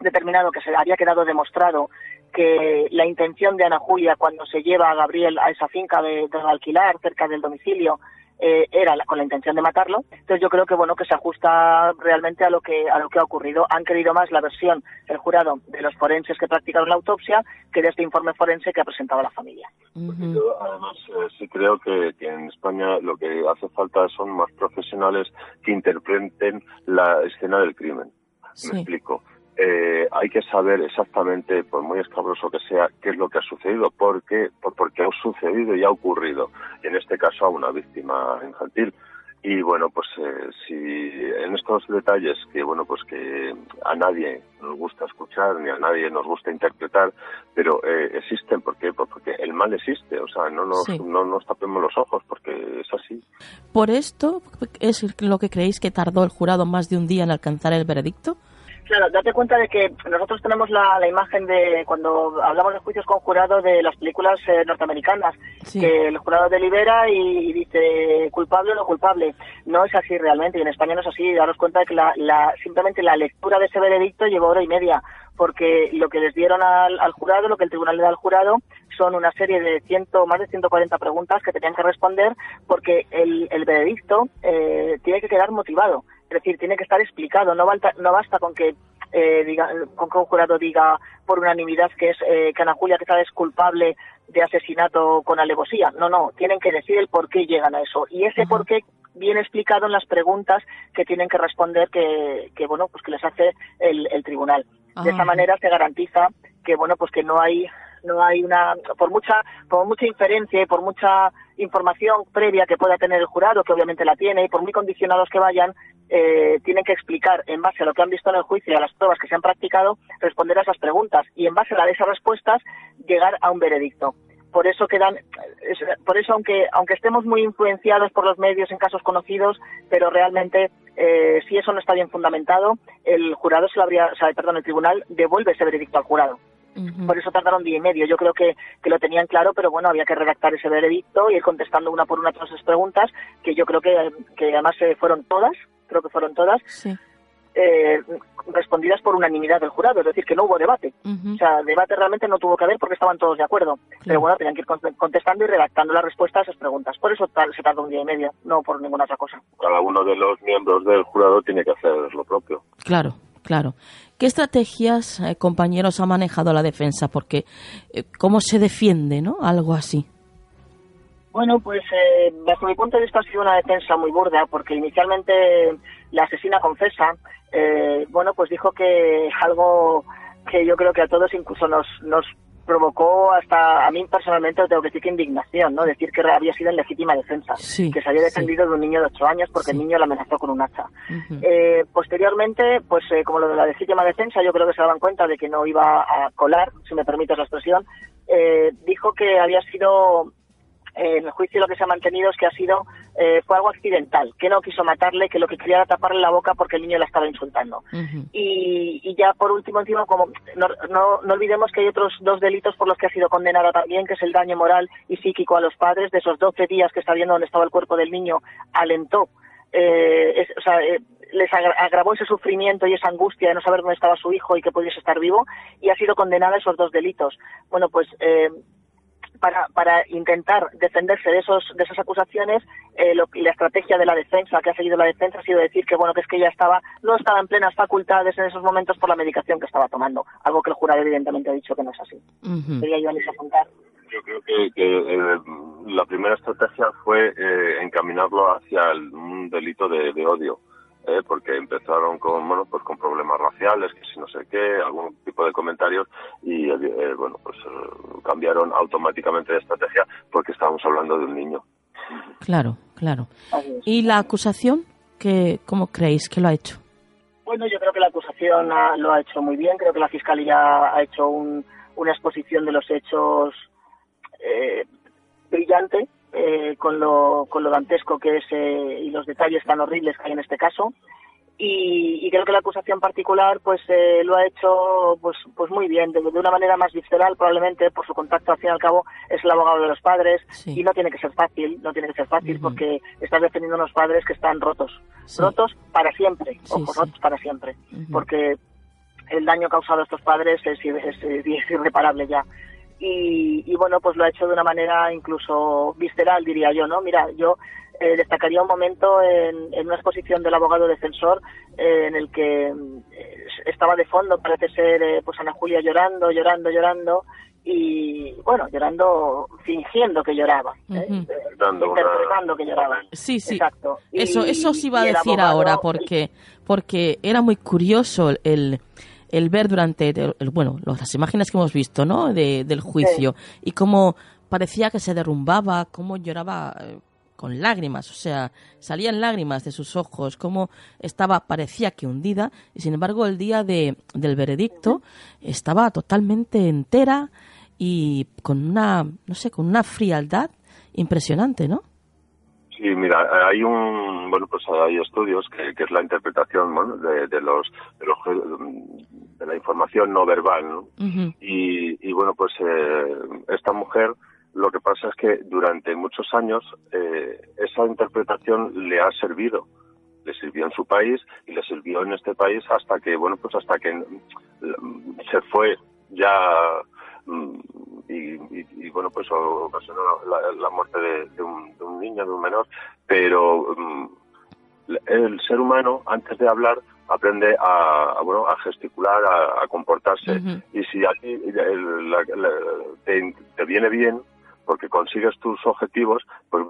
determinado que se había quedado demostrado que la intención de Ana Julia cuando se lleva a Gabriel a esa finca de, de alquilar cerca del domicilio eh, era con la intención de matarlo. Entonces yo creo que bueno que se ajusta realmente a lo que a lo que ha ocurrido. Han querido más la versión del jurado de los forenses que practicaron la autopsia que de este informe forense que ha presentado la familia. además eh, sí creo que, en España lo que hace falta son más profesionales que interpreten la escena del crimen. Me explico eh, hay que saber exactamente, por muy escabroso que sea, qué es lo que ha sucedido, porque, por, porque ha sucedido y ha ocurrido, en este caso a una víctima infantil. Y bueno, pues eh, si en estos detalles que bueno, pues que a nadie nos gusta escuchar ni a nadie nos gusta interpretar, pero eh, existen porque pues porque el mal existe, o sea, no nos no nos tapemos los ojos porque es así. Por esto es lo que creéis que tardó el jurado más de un día en alcanzar el veredicto. Claro, date cuenta de que nosotros tenemos la, imagen de cuando hablamos de juicios con jurado de las películas eh, norteamericanas, que el jurado delibera y, dice culpable o no culpable. No es así realmente, y en España no es así. Daros cuenta de que la, simplemente la lectura de ese veredicto llevó hora y media, porque lo que les dieron al, jurado, lo que el tribunal le da al jurado, son una serie de ciento, más de 140 preguntas que tenían que responder, porque el, veredicto eh, tiene que quedar motivado. Es decir, tiene que estar explicado, no, basta, no basta con que eh, diga, con que un jurado diga por unanimidad que es eh, que Ana Julia Quezada es culpable de asesinato con alevosía. No, no, tienen que decir el por qué llegan a eso. Y ese por qué viene explicado en las preguntas que tienen que responder que, que bueno, pues que les hace el, el tribunal. De esa manera se garantiza que, bueno, pues que no hay no hay una por mucha por mucha inferencia y por mucha información previa que pueda tener el jurado que obviamente la tiene y por muy condicionados que vayan eh, tienen que explicar en base a lo que han visto en el juicio y a las pruebas que se han practicado responder a esas preguntas y en base a esas respuestas llegar a un veredicto. Por eso quedan por eso aunque aunque estemos muy influenciados por los medios en casos conocidos pero realmente eh, si eso no está bien fundamentado el jurado se lo habría o sea, perdón el tribunal devuelve ese veredicto al jurado por eso tardaron día y medio. Yo creo que, que, lo tenían claro, pero bueno, había que redactar ese veredicto y ir contestando una por una todas esas preguntas, que yo creo que, que además eh, fueron todas, creo que fueron todas, eh, respondidas por unanimidad del jurado, es decir, que no hubo debate. O sea, debate realmente no tuvo que haber porque estaban todos de acuerdo. Pero bueno, tenían que ir contestando y redactando la respuesta a esas preguntas. Por eso se tardó un día y medio, no por ninguna otra cosa. Cada uno de los miembros del jurado tiene que hacer lo propio. Claro, claro. ¿Qué estrategias, eh, compañeros, ha manejado la defensa? Porque, eh, ¿cómo se defiende, no? Algo así. Bueno, pues eh, bajo mi punto de vista ha sido una defensa muy burda, porque inicialmente la asesina confesa, bueno, pues dijo que algo que yo creo que a todos incluso nos, nos provocó hasta a mí personalmente tengo que decir que indignación, ¿no? Decir que había sido en legítima defensa, que se había defendido de un niño de ocho años porque el niño la amenazó con un hacha. eh, posteriormente, pues eh, como lo de la legítima defensa, yo creo que se daban cuenta de que no iba a colar, si me permites la expresión, eh, dijo que había sido en el juicio lo que se ha mantenido es que ha sido eh, fue algo accidental, que no quiso matarle, que lo que quería era taparle la boca porque el niño la estaba insultando. y, ya por último, encima, como no, no, olvidemos que hay otros dos delitos por los que ha sido condenada también, que es el daño moral y psíquico a los padres, de esos 12 días que está viendo dónde estaba el cuerpo del niño, alentó, eh, o sea, eh, les agravó ese sufrimiento y esa angustia de no saber dónde estaba su hijo y que pudiese estar vivo, y ha sido condenada a esos dos delitos. Bueno, pues eh, para, para intentar defenderse de esos de esas acusaciones eh, la estrategia de la defensa que ha seguido la defensa ha sido decir que bueno que es que ella estaba no estaba en plenas facultades en esos momentos por la medicación que estaba tomando algo que el jurado evidentemente ha dicho que no es así. Quería yo apuntar. Yo creo que, eh, la primera estrategia fue eh, encaminarlo hacia un delito de odio ¿eh? porque empezaron con bueno pues con problemas raciales que si no sé qué algún tipo de comentarios y eh, bueno pues eh, cambiaron automáticamente de estrategia porque estábamos hablando de un niño. Claro claro. Y la acusación que cómo creéis que lo ha hecho bueno yo creo que la acusación lo ha hecho muy bien. Creo que la fiscalía ha hecho una exposición de los hechos brillante eh, con, lo, con lo dantesco que es eh, y los detalles tan horribles que hay en este caso. Y, creo que la acusación particular pues eh, lo ha hecho pues pues muy bien de, una manera más visceral probablemente por su contacto al fin y al cabo es el abogado de los padres y no tiene que ser fácil no tiene que ser fácil porque estás defendiendo a unos padres que están rotos. Rotos para siempre ojo rotos para siempre porque el daño causado a estos padres es, es irreparable ya y, bueno, pues lo ha hecho de una manera incluso visceral, diría yo, ¿no? Mira, yo eh, destacaría un momento en, en, una exposición del abogado defensor eh, en el que eh, estaba de fondo, parece ser, pues Ana Julia llorando, llorando, llorando, y bueno, llorando, fingiendo que lloraba, interpretando que lloraba. Sí, sí. Exacto. eso, eso sí iba a decir ahora, porque, porque era muy curioso el el ver durante, el, bueno, las imágenes que hemos visto, ¿no? De, del juicio y cómo parecía que se derrumbaba, cómo lloraba eh, con lágrimas, o sea, salían lágrimas de sus ojos, cómo estaba, parecía que hundida, y sin embargo el día de, del veredicto estaba totalmente entera y con una, no sé, con una frialdad impresionante, ¿no? Sí, mira, hay un, bueno, pues hay estudios que, que es la interpretación de, de, los, de, los, de la información no verbal, ¿no? y, y, bueno, pues eh, esta mujer, lo que pasa es que durante muchos años eh, esa interpretación le ha servido, le sirvió en su país y le sirvió en este país hasta que, bueno, pues hasta que se fue ya Mm, y, bueno, pues ocasionó la, muerte de, un, niño, de un menor, pero mm, el ser humano, antes de hablar, aprende a, bueno, a gesticular, a, comportarse, y si a ti te, viene bien, porque consigues tus objetivos, pues,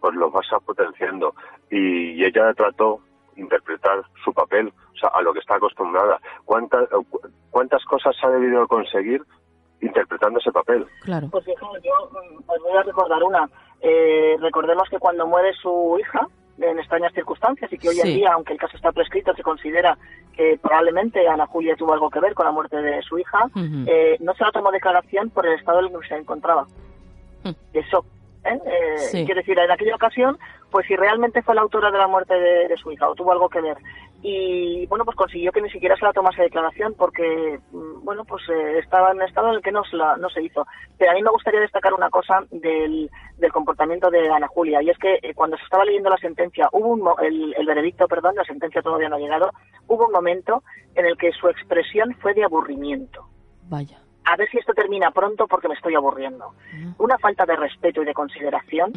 pues los vas a potenciando. Y, ella trató interpretar su papel, o sea, a lo que está acostumbrada. ¿Cuántas, cuántas cosas ha debido conseguir interpretando ese papel. Claro. Pues yo mm, os voy a recordar una. Eh, recordemos que cuando muere su hija, en extrañas circunstancias, y que hoy en día, aunque el caso está prescrito, se considera que probablemente Ana Julia tuvo algo que ver con la muerte de su hija, eh, no se la tomó declaración por el estado en el que se encontraba. Mm. Eso ¿eh? Eh, quiero decir, en aquella ocasión, pues si realmente fue la autora de la muerte de, su hija o tuvo algo que ver. Y bueno, pues consiguió que ni siquiera se la tomase declaración porque, mm, bueno, pues eh, estaba en un estado en el que no se, no se hizo. Pero a mí me gustaría destacar una cosa del, del comportamiento de Ana Julia y es que cuando se estaba leyendo la sentencia, hubo un, el, el veredicto, perdón, la sentencia todavía no ha llegado, hubo un momento en el que su expresión fue de aburrimiento. Vaya a ver si esto termina pronto porque me estoy aburriendo. Una falta de respeto y de consideración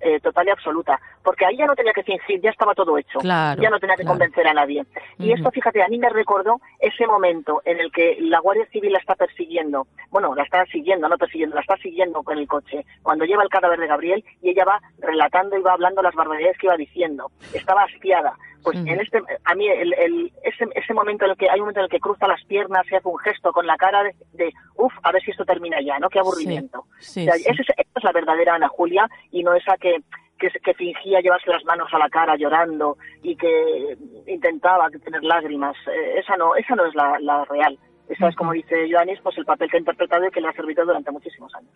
eh, total y absoluta, porque ahí ya no tenía que fingir, ya estaba todo hecho, ya no tenía que convencer a nadie. Y esto, fíjate, a mí me recordó ese momento en el que la Guardia Civil la está persiguiendo, bueno, la está siguiendo, no persiguiendo, la está siguiendo con el coche, cuando lleva el cadáver de Gabriel y ella va relatando y va hablando las barbaridades que iba diciendo. Estaba hastiada. Pues en este, a mí, el, el, ese, ese momento en el que hay un momento en el que cruza las piernas y hace un gesto con la cara de, de uff, a ver si esto termina ya, ¿no? Qué aburrimiento. Esa, es, la verdadera Ana Julia y no esa que, que, fingía llevarse las manos a la cara llorando y que intentaba tener lágrimas. Eh, esa no, esa no es la, la real. Esa es, como dice Joanis, pues el papel que ha interpretado y que le ha servido durante muchísimos años.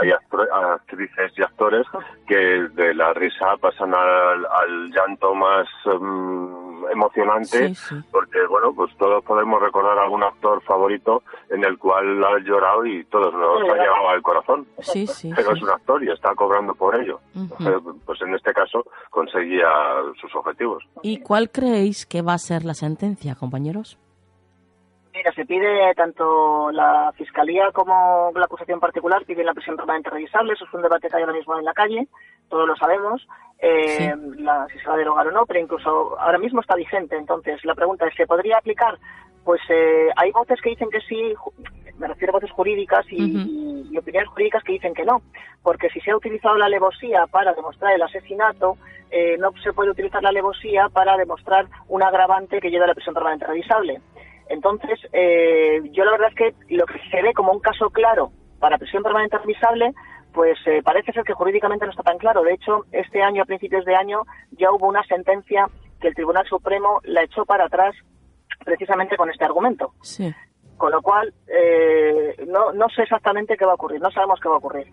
hay actrices y actores que de la risa pasan al, llanto más em, emocionante, porque, bueno, pues todos podemos recordar algún actor favorito en el cual ha llorado y todos nos ha llegado al corazón. Sí, sí. Pero es un actor y está cobrando por ello. Pues en este caso conseguía sus objetivos. ¿Y cuál creéis que va a ser la sentencia, compañeros? Mira, se pide tanto la Fiscalía como la acusación particular piden la prisión permanente revisable. Eso es un debate que hay ahora mismo en la calle, todos lo sabemos, eh, la, si se va a derogar o no, pero incluso ahora mismo está vigente. Entonces, la pregunta es, ¿se podría aplicar? Pues eh, hay voces que dicen que sí, me refiero a voces jurídicas y, opiniones jurídicas que dicen que no, porque si se ha utilizado la alevosía para demostrar el asesinato, eh, no se puede utilizar la alevosía para demostrar un agravante que lleva a la prisión permanente revisable. Entonces, eh, yo la verdad es que lo que se ve como un caso claro para prisión permanente admisible, pues eh, parece ser que jurídicamente no está tan claro. De hecho, este año, a principios de año, ya hubo una sentencia que el Tribunal Supremo la echó para atrás precisamente con este argumento. Sí. Con lo cual, eh, no, no sé exactamente qué va a ocurrir, no sabemos qué va a ocurrir.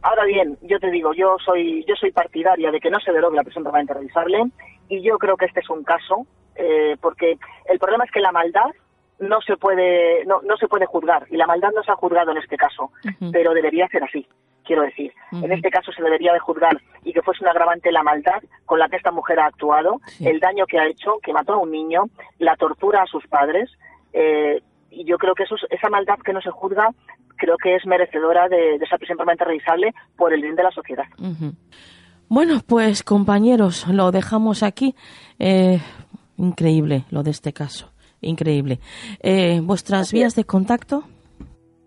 ahora bien, yo te digo, yo soy, yo soy partidaria de que no se derogue la prisión permanente revisable y yo creo que este es un caso eh, porque el problema es que la maldad no se puede no, no se puede juzgar y la maldad no se ha juzgado en este caso, pero debería ser así. Quiero decir, en este caso se debería de juzgar y que fuese un agravante la maldad con la que esta mujer ha actuado, el daño que ha hecho, que mató a un niño, la tortura a sus padres, eh, y yo creo que eso, esa maldad que no se juzga creo que es merecedora de, esa prisión permanente revisable por el bien de la sociedad. Bueno, pues compañeros, lo dejamos aquí. Eh, Increíble lo de este caso, increíble. Eh, ¿Vuestras vías de contacto?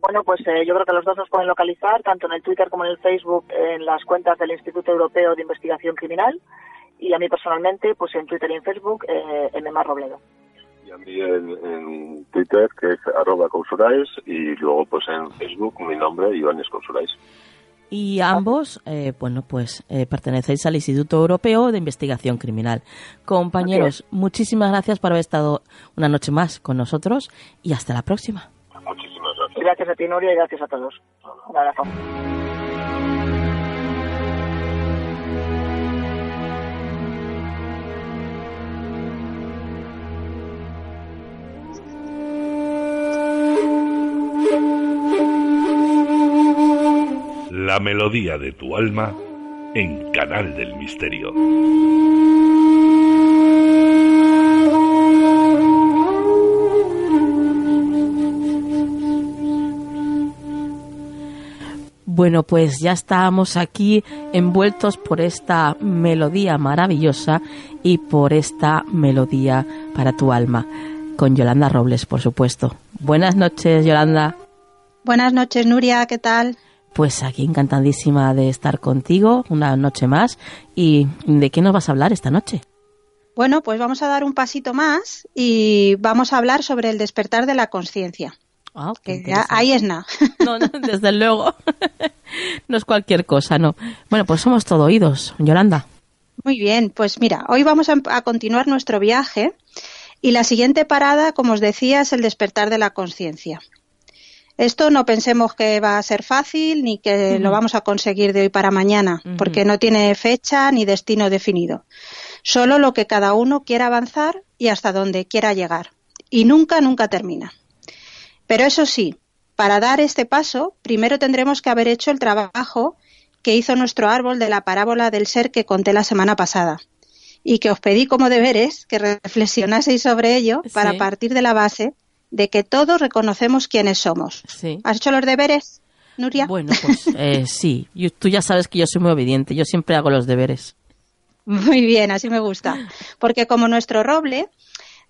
Bueno, pues eh, yo creo que los dos nos pueden localizar, tanto en el Twitter como en el Facebook, en las cuentas del Instituto Europeo de Investigación Criminal, y a mí personalmente, pues en Twitter y en Facebook, eh, en Emma Robledo. Y a mí en, Twitter, que es arroba consuláis, y luego pues en Facebook mi nombre, Iván Consuláis y ambos, eh, bueno, pues eh, pertenecéis al Instituto Europeo de Investigación Criminal. Compañeros, muchísimas gracias por haber estado una noche más con nosotros y hasta la próxima. Muchísimas gracias. Gracias a ti, Nuria, y gracias a todos. Un abrazo. La melodía de tu alma en Canal del Misterio. Bueno, pues ya estábamos aquí envueltos por esta melodía maravillosa y por esta melodía para tu alma, con Yolanda Robles, por supuesto. Buenas noches, Yolanda. Buenas noches, Nuria, ¿qué tal? Pues aquí encantadísima de estar contigo una noche más. ¿Y de qué nos vas a hablar esta noche? Bueno, pues vamos a dar un pasito más y vamos a hablar sobre el despertar de la conciencia. Ah, ahí es nada. No, no, desde luego. no es cualquier cosa, no. Bueno, pues somos todo oídos, Yolanda. Muy bien, pues mira, hoy vamos a continuar nuestro viaje y la siguiente parada, como os decía, es el despertar de la conciencia. Esto no pensemos que va a ser fácil ni que lo vamos a conseguir de hoy para mañana, porque no tiene fecha ni destino definido. Solo lo que cada uno quiera avanzar y hasta donde quiera llegar. Y nunca, nunca termina. Pero eso sí, para dar este paso, primero tendremos que haber hecho el trabajo que hizo nuestro árbol de la parábola del ser que conté la semana pasada y que os pedí como deberes que reflexionaseis sobre ello para partir de la base de que todos reconocemos quiénes somos. ¿Has hecho los deberes, Nuria? Bueno, pues eh, sí. tú ya sabes que yo soy muy obediente. Yo siempre hago los deberes. Muy bien, así me gusta. Porque como nuestro roble,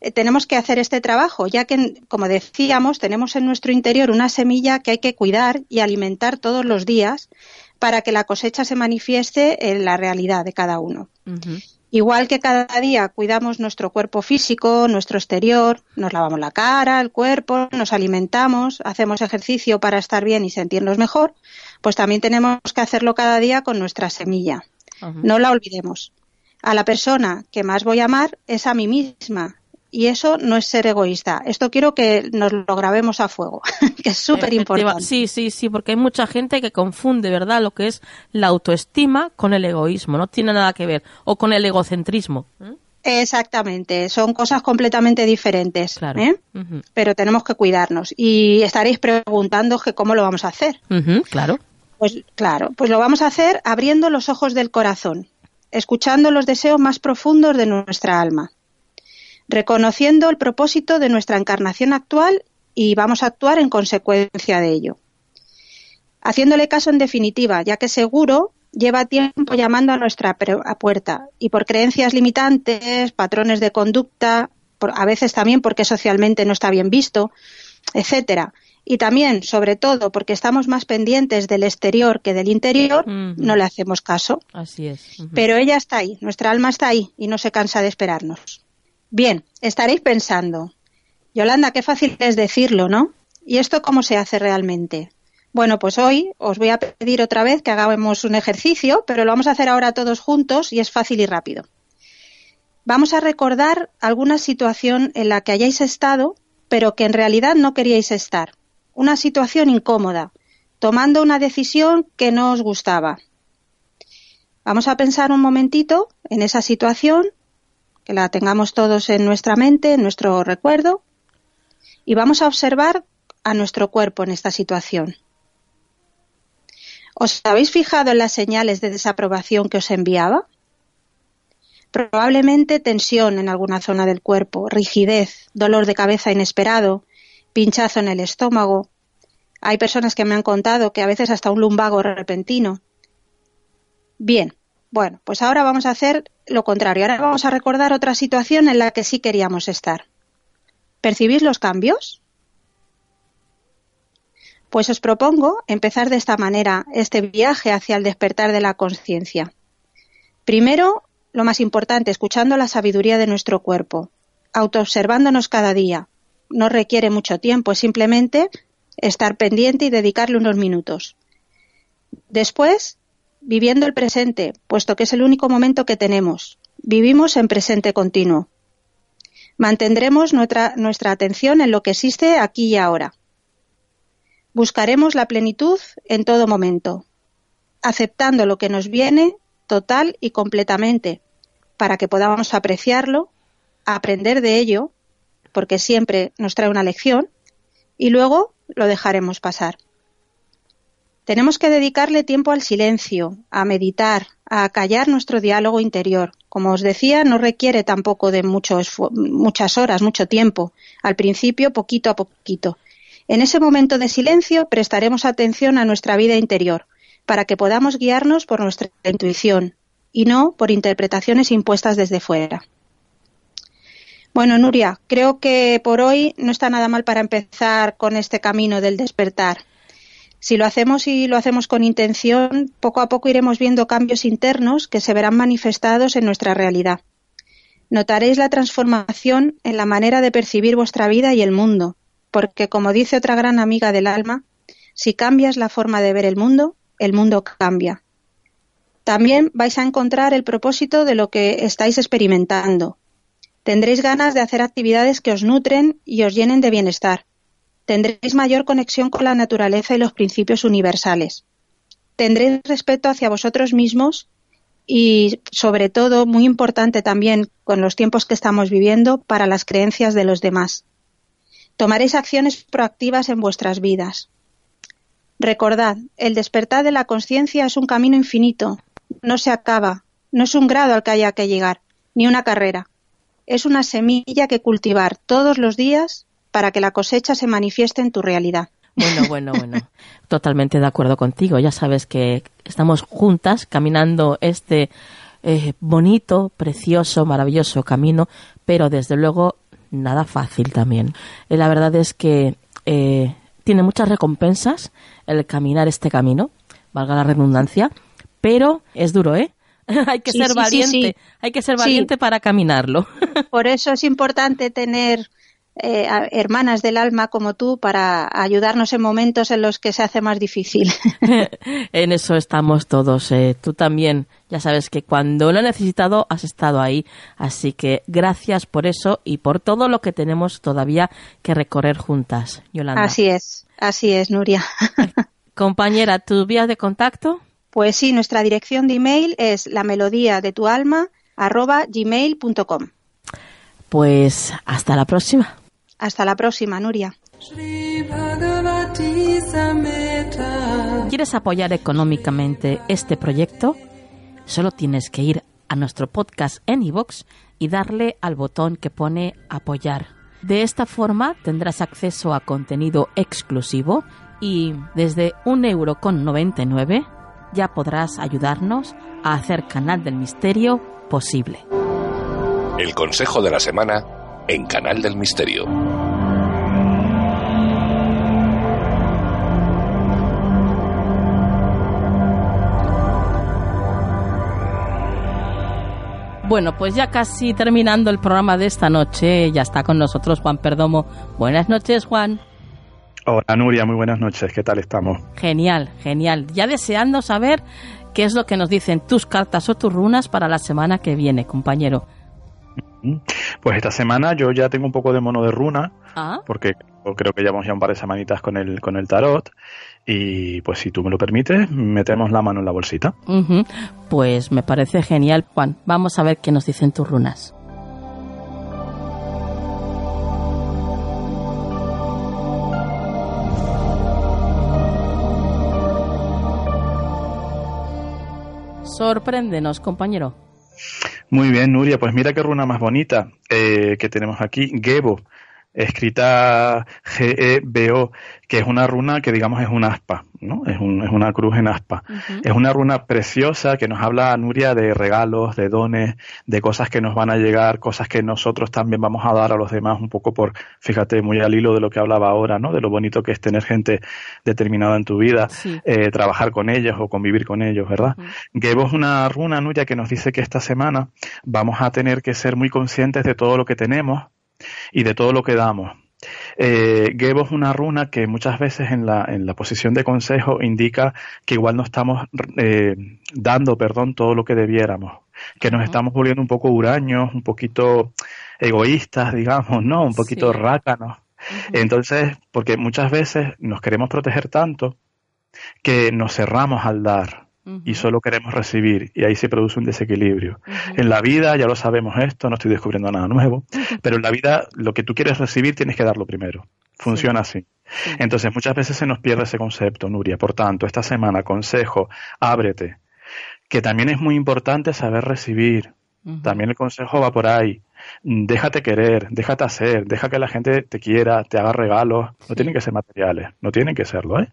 eh, tenemos que hacer este trabajo, ya que, como decíamos, tenemos en nuestro interior una semilla que hay que cuidar y alimentar todos los días para que la cosecha se manifieste en la realidad de cada uno. Igual que cada día cuidamos nuestro cuerpo físico, nuestro exterior, nos lavamos la cara, el cuerpo, nos alimentamos, hacemos ejercicio para estar bien y sentirnos mejor, pues también tenemos que hacerlo cada día con nuestra semilla. No la olvidemos. A la persona que más voy a amar es a mí misma y eso no es ser egoísta. Esto quiero que nos lo grabemos a fuego, que es súper importante. Sí, sí, sí, porque hay mucha gente que confunde, ¿verdad?, lo que es la autoestima con el egoísmo. No tiene nada que ver. O con el egocentrismo. Exactamente, son cosas completamente diferentes, ¿eh? pero tenemos que cuidarnos. Y estaréis preguntando que cómo lo vamos a hacer. claro. Pues claro, pues lo vamos a hacer abriendo los ojos del corazón, escuchando los deseos más profundos de nuestra alma reconociendo el propósito de nuestra encarnación actual y vamos a actuar en consecuencia de ello. Haciéndole caso en definitiva, ya que seguro lleva tiempo llamando a nuestra puerta y por creencias limitantes, patrones de conducta, a veces también porque socialmente no está bien visto, etcétera. Y también, sobre todo, porque estamos más pendientes del exterior que del interior, no le hacemos caso. Así es. Pero ella está ahí, nuestra alma está ahí y no se cansa de esperarnos. Bien, estaréis pensando, Yolanda, qué fácil es decirlo, ¿no? ¿Y esto cómo se hace realmente? Bueno, pues hoy os voy a pedir otra vez que hagamos un ejercicio, pero lo vamos a hacer ahora todos juntos y es fácil y rápido. Vamos a recordar alguna situación en la que hayáis estado, pero que en realidad no queríais estar. Una situación incómoda, tomando una decisión que no os gustaba. Vamos a pensar un momentito en esa situación que la tengamos todos en nuestra mente, en nuestro recuerdo, y vamos a observar a nuestro cuerpo en esta situación. ¿Os habéis fijado en las señales de desaprobación que os enviaba? Probablemente tensión en alguna zona del cuerpo, rigidez, dolor de cabeza inesperado, pinchazo en el estómago. Hay personas que me han contado que a veces hasta un lumbago repentino. Bien, bueno, pues ahora vamos a hacer lo contrario. Ahora vamos a recordar otra situación en la que sí queríamos estar. ¿Percibís los cambios? Pues os propongo empezar de esta manera este viaje hacia el despertar de la conciencia. Primero, lo más importante, escuchando la sabiduría de nuestro cuerpo, autoobservándonos cada día. No requiere mucho tiempo, es simplemente estar pendiente y dedicarle unos minutos. Después, viviendo el presente, puesto que es el único momento que tenemos. Vivimos en presente continuo. Mantendremos nuestra, nuestra atención en lo que existe aquí y ahora. Buscaremos la plenitud en todo momento, aceptando lo que nos viene total y completamente, para que podamos apreciarlo, aprender de ello, porque siempre nos trae una lección, y luego lo dejaremos pasar. Tenemos que dedicarle tiempo al silencio, a meditar, a callar nuestro diálogo interior. Como os decía, no requiere tampoco de muchas horas, mucho tiempo. Al principio, poquito a poquito. En ese momento de silencio prestaremos atención a nuestra vida interior, para que podamos guiarnos por nuestra intuición y no por interpretaciones impuestas desde fuera. Bueno, Nuria, creo que por hoy no está nada mal para empezar con este camino del despertar. Si lo hacemos y lo hacemos con intención, poco a poco iremos viendo cambios internos que se verán manifestados en nuestra realidad. Notaréis la transformación en la manera de percibir vuestra vida y el mundo, porque como dice otra gran amiga del alma, si cambias la forma de ver el mundo, el mundo cambia. También vais a encontrar el propósito de lo que estáis experimentando. Tendréis ganas de hacer actividades que os nutren y os llenen de bienestar tendréis mayor conexión con la naturaleza y los principios universales. Tendréis respeto hacia vosotros mismos y, sobre todo, muy importante también con los tiempos que estamos viviendo, para las creencias de los demás. Tomaréis acciones proactivas en vuestras vidas. Recordad, el despertar de la conciencia es un camino infinito, no se acaba, no es un grado al que haya que llegar, ni una carrera. Es una semilla que cultivar todos los días para que la cosecha se manifieste en tu realidad. Bueno, bueno, bueno. Totalmente de acuerdo contigo. Ya sabes que estamos juntas caminando este eh, bonito, precioso, maravilloso camino, pero desde luego nada fácil también. Eh, la verdad es que eh, tiene muchas recompensas el caminar este camino, valga la redundancia, pero es duro, ¿eh? hay que ser valiente, hay que ser valiente para caminarlo. Por eso es importante tener eh, hermanas del alma como tú para ayudarnos en momentos en los que se hace más difícil. en eso estamos todos. Eh. Tú también, ya sabes que cuando lo he necesitado has estado ahí. Así que gracias por eso y por todo lo que tenemos todavía que recorrer juntas, Yolanda. Así es, así es, Nuria. Compañera, ¿tu vía de contacto? Pues sí, nuestra dirección de email es la melodía de tu alma gmail.com. Pues hasta la próxima. Hasta la próxima, Nuria. ¿Quieres apoyar económicamente este proyecto? Solo tienes que ir a nuestro podcast en iVoox y darle al botón que pone apoyar. De esta forma tendrás acceso a contenido exclusivo y desde un euro con ya podrás ayudarnos a hacer Canal del Misterio posible. El consejo de la semana en Canal del Misterio. Bueno, pues ya casi terminando el programa de esta noche, ya está con nosotros Juan Perdomo. Buenas noches, Juan. Hola Nuria, muy buenas noches, ¿qué tal estamos? Genial, genial. Ya deseando saber qué es lo que nos dicen tus cartas o tus runas para la semana que viene, compañero. Pues esta semana yo ya tengo un poco de mono de runa, ah. porque creo que llevamos ya un par de semanitas con el, con el tarot. Y pues si tú me lo permites, metemos la mano en la bolsita. Pues me parece genial, Juan. Vamos a ver qué nos dicen tus runas. Sorpréndenos, compañero. Muy bien, Nuria. Pues mira qué runa más bonita eh, que tenemos aquí. Gebo escrita G-E-B-O, que es una runa que digamos es un aspa, ¿no? Es, un, es una cruz en aspa. Es una runa preciosa que nos habla, Nuria, de regalos, de dones, de cosas que nos van a llegar, cosas que nosotros también vamos a dar a los demás, un poco por, fíjate, muy al hilo de lo que hablaba ahora, ¿no? De lo bonito que es tener gente determinada en tu vida, eh, trabajar con ellos o convivir con ellos, ¿verdad? Gebo es una runa, Nuria, que nos dice que esta semana vamos a tener que ser muy conscientes de todo lo que tenemos, y de todo lo que damos. Eh, Gebo es una runa que muchas veces en la, en la posición de consejo indica que igual no estamos eh, dando, perdón, todo lo que debiéramos, que nos estamos volviendo un poco huraños, un poquito egoístas, digamos, ¿no? Un poquito rácanos. Entonces, porque muchas veces nos queremos proteger tanto que nos cerramos al dar y solo queremos recibir y ahí se produce un desequilibrio. En la vida, ya lo sabemos esto, no estoy descubriendo nada nuevo, pero en la vida lo que tú quieres recibir tienes que darlo primero. Funciona así. Entonces muchas veces se nos pierde ese concepto, Nuria. Por tanto, esta semana consejo, ábrete, que también es muy importante saber recibir. También el consejo va por ahí. Déjate querer, déjate hacer, deja que la gente te quiera, te haga regalos. No tienen que ser materiales, no tienen que serlo, ¿eh?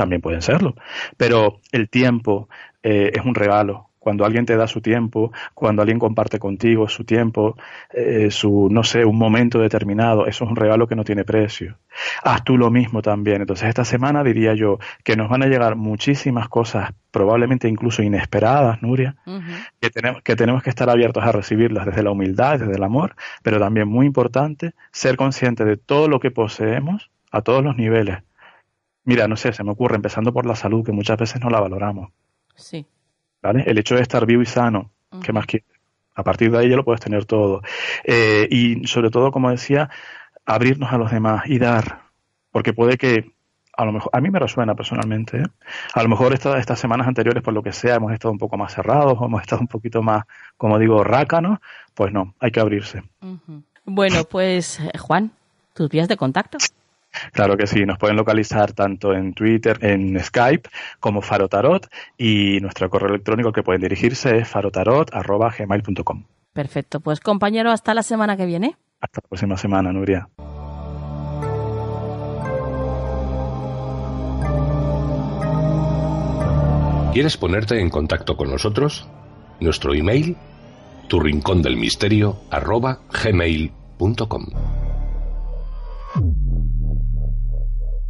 También pueden serlo. Pero el tiempo eh, es un regalo. Cuando alguien te da su tiempo, cuando alguien comparte contigo su tiempo, eh, su, no sé, un momento determinado, eso es un regalo que no tiene precio. Haz tú lo mismo también. Entonces, esta semana diría yo que nos van a llegar muchísimas cosas, probablemente incluso inesperadas, Nuria, que, tenemos, que tenemos que estar abiertos a recibirlas desde la humildad, desde el amor, pero también muy importante ser consciente de todo lo que poseemos a todos los niveles, Mira, no sé, se me ocurre, empezando por la salud, que muchas veces no la valoramos. Sí. ¿Vale? El hecho de estar vivo y sano, ¿qué más quieres? A partir de ahí ya lo puedes tener todo. Eh, y sobre todo, como decía, abrirnos a los demás y dar. Porque puede que, a lo mejor, a mí me resuena personalmente, ¿eh? a lo mejor estas semanas anteriores, por lo que sea, hemos estado un poco más cerrados, o hemos estado un poquito más, como digo, rácanos, pues no, hay que abrirse. Bueno, pues eh, Juan, tus vías de contacto. Claro que sí, nos pueden localizar tanto en Twitter, en Skype, como Farotarot y nuestro correo electrónico que pueden dirigirse es farotarot.gmail.com. Perfecto, pues compañero, hasta la semana que viene. Hasta la próxima semana, Nuria. ¿Quieres ponerte en contacto con nosotros? Nuestro email, tu rincón del misterio, arroba gmail.com.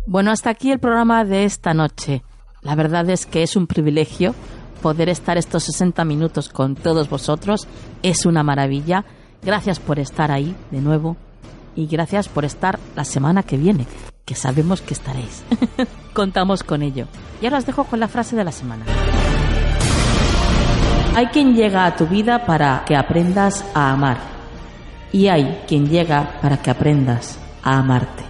Bueno, hasta aquí el programa de esta noche. La verdad es que es un privilegio poder estar estos 60 minutos con todos vosotros. Es una maravilla. Gracias por estar ahí de nuevo y gracias por estar la semana que viene, que sabemos que estaréis. Contamos con ello. Y ahora os dejo con la frase de la semana. Hay quien llega a tu vida para que aprendas a amar. Y hay quien llega para que aprendas a amarte.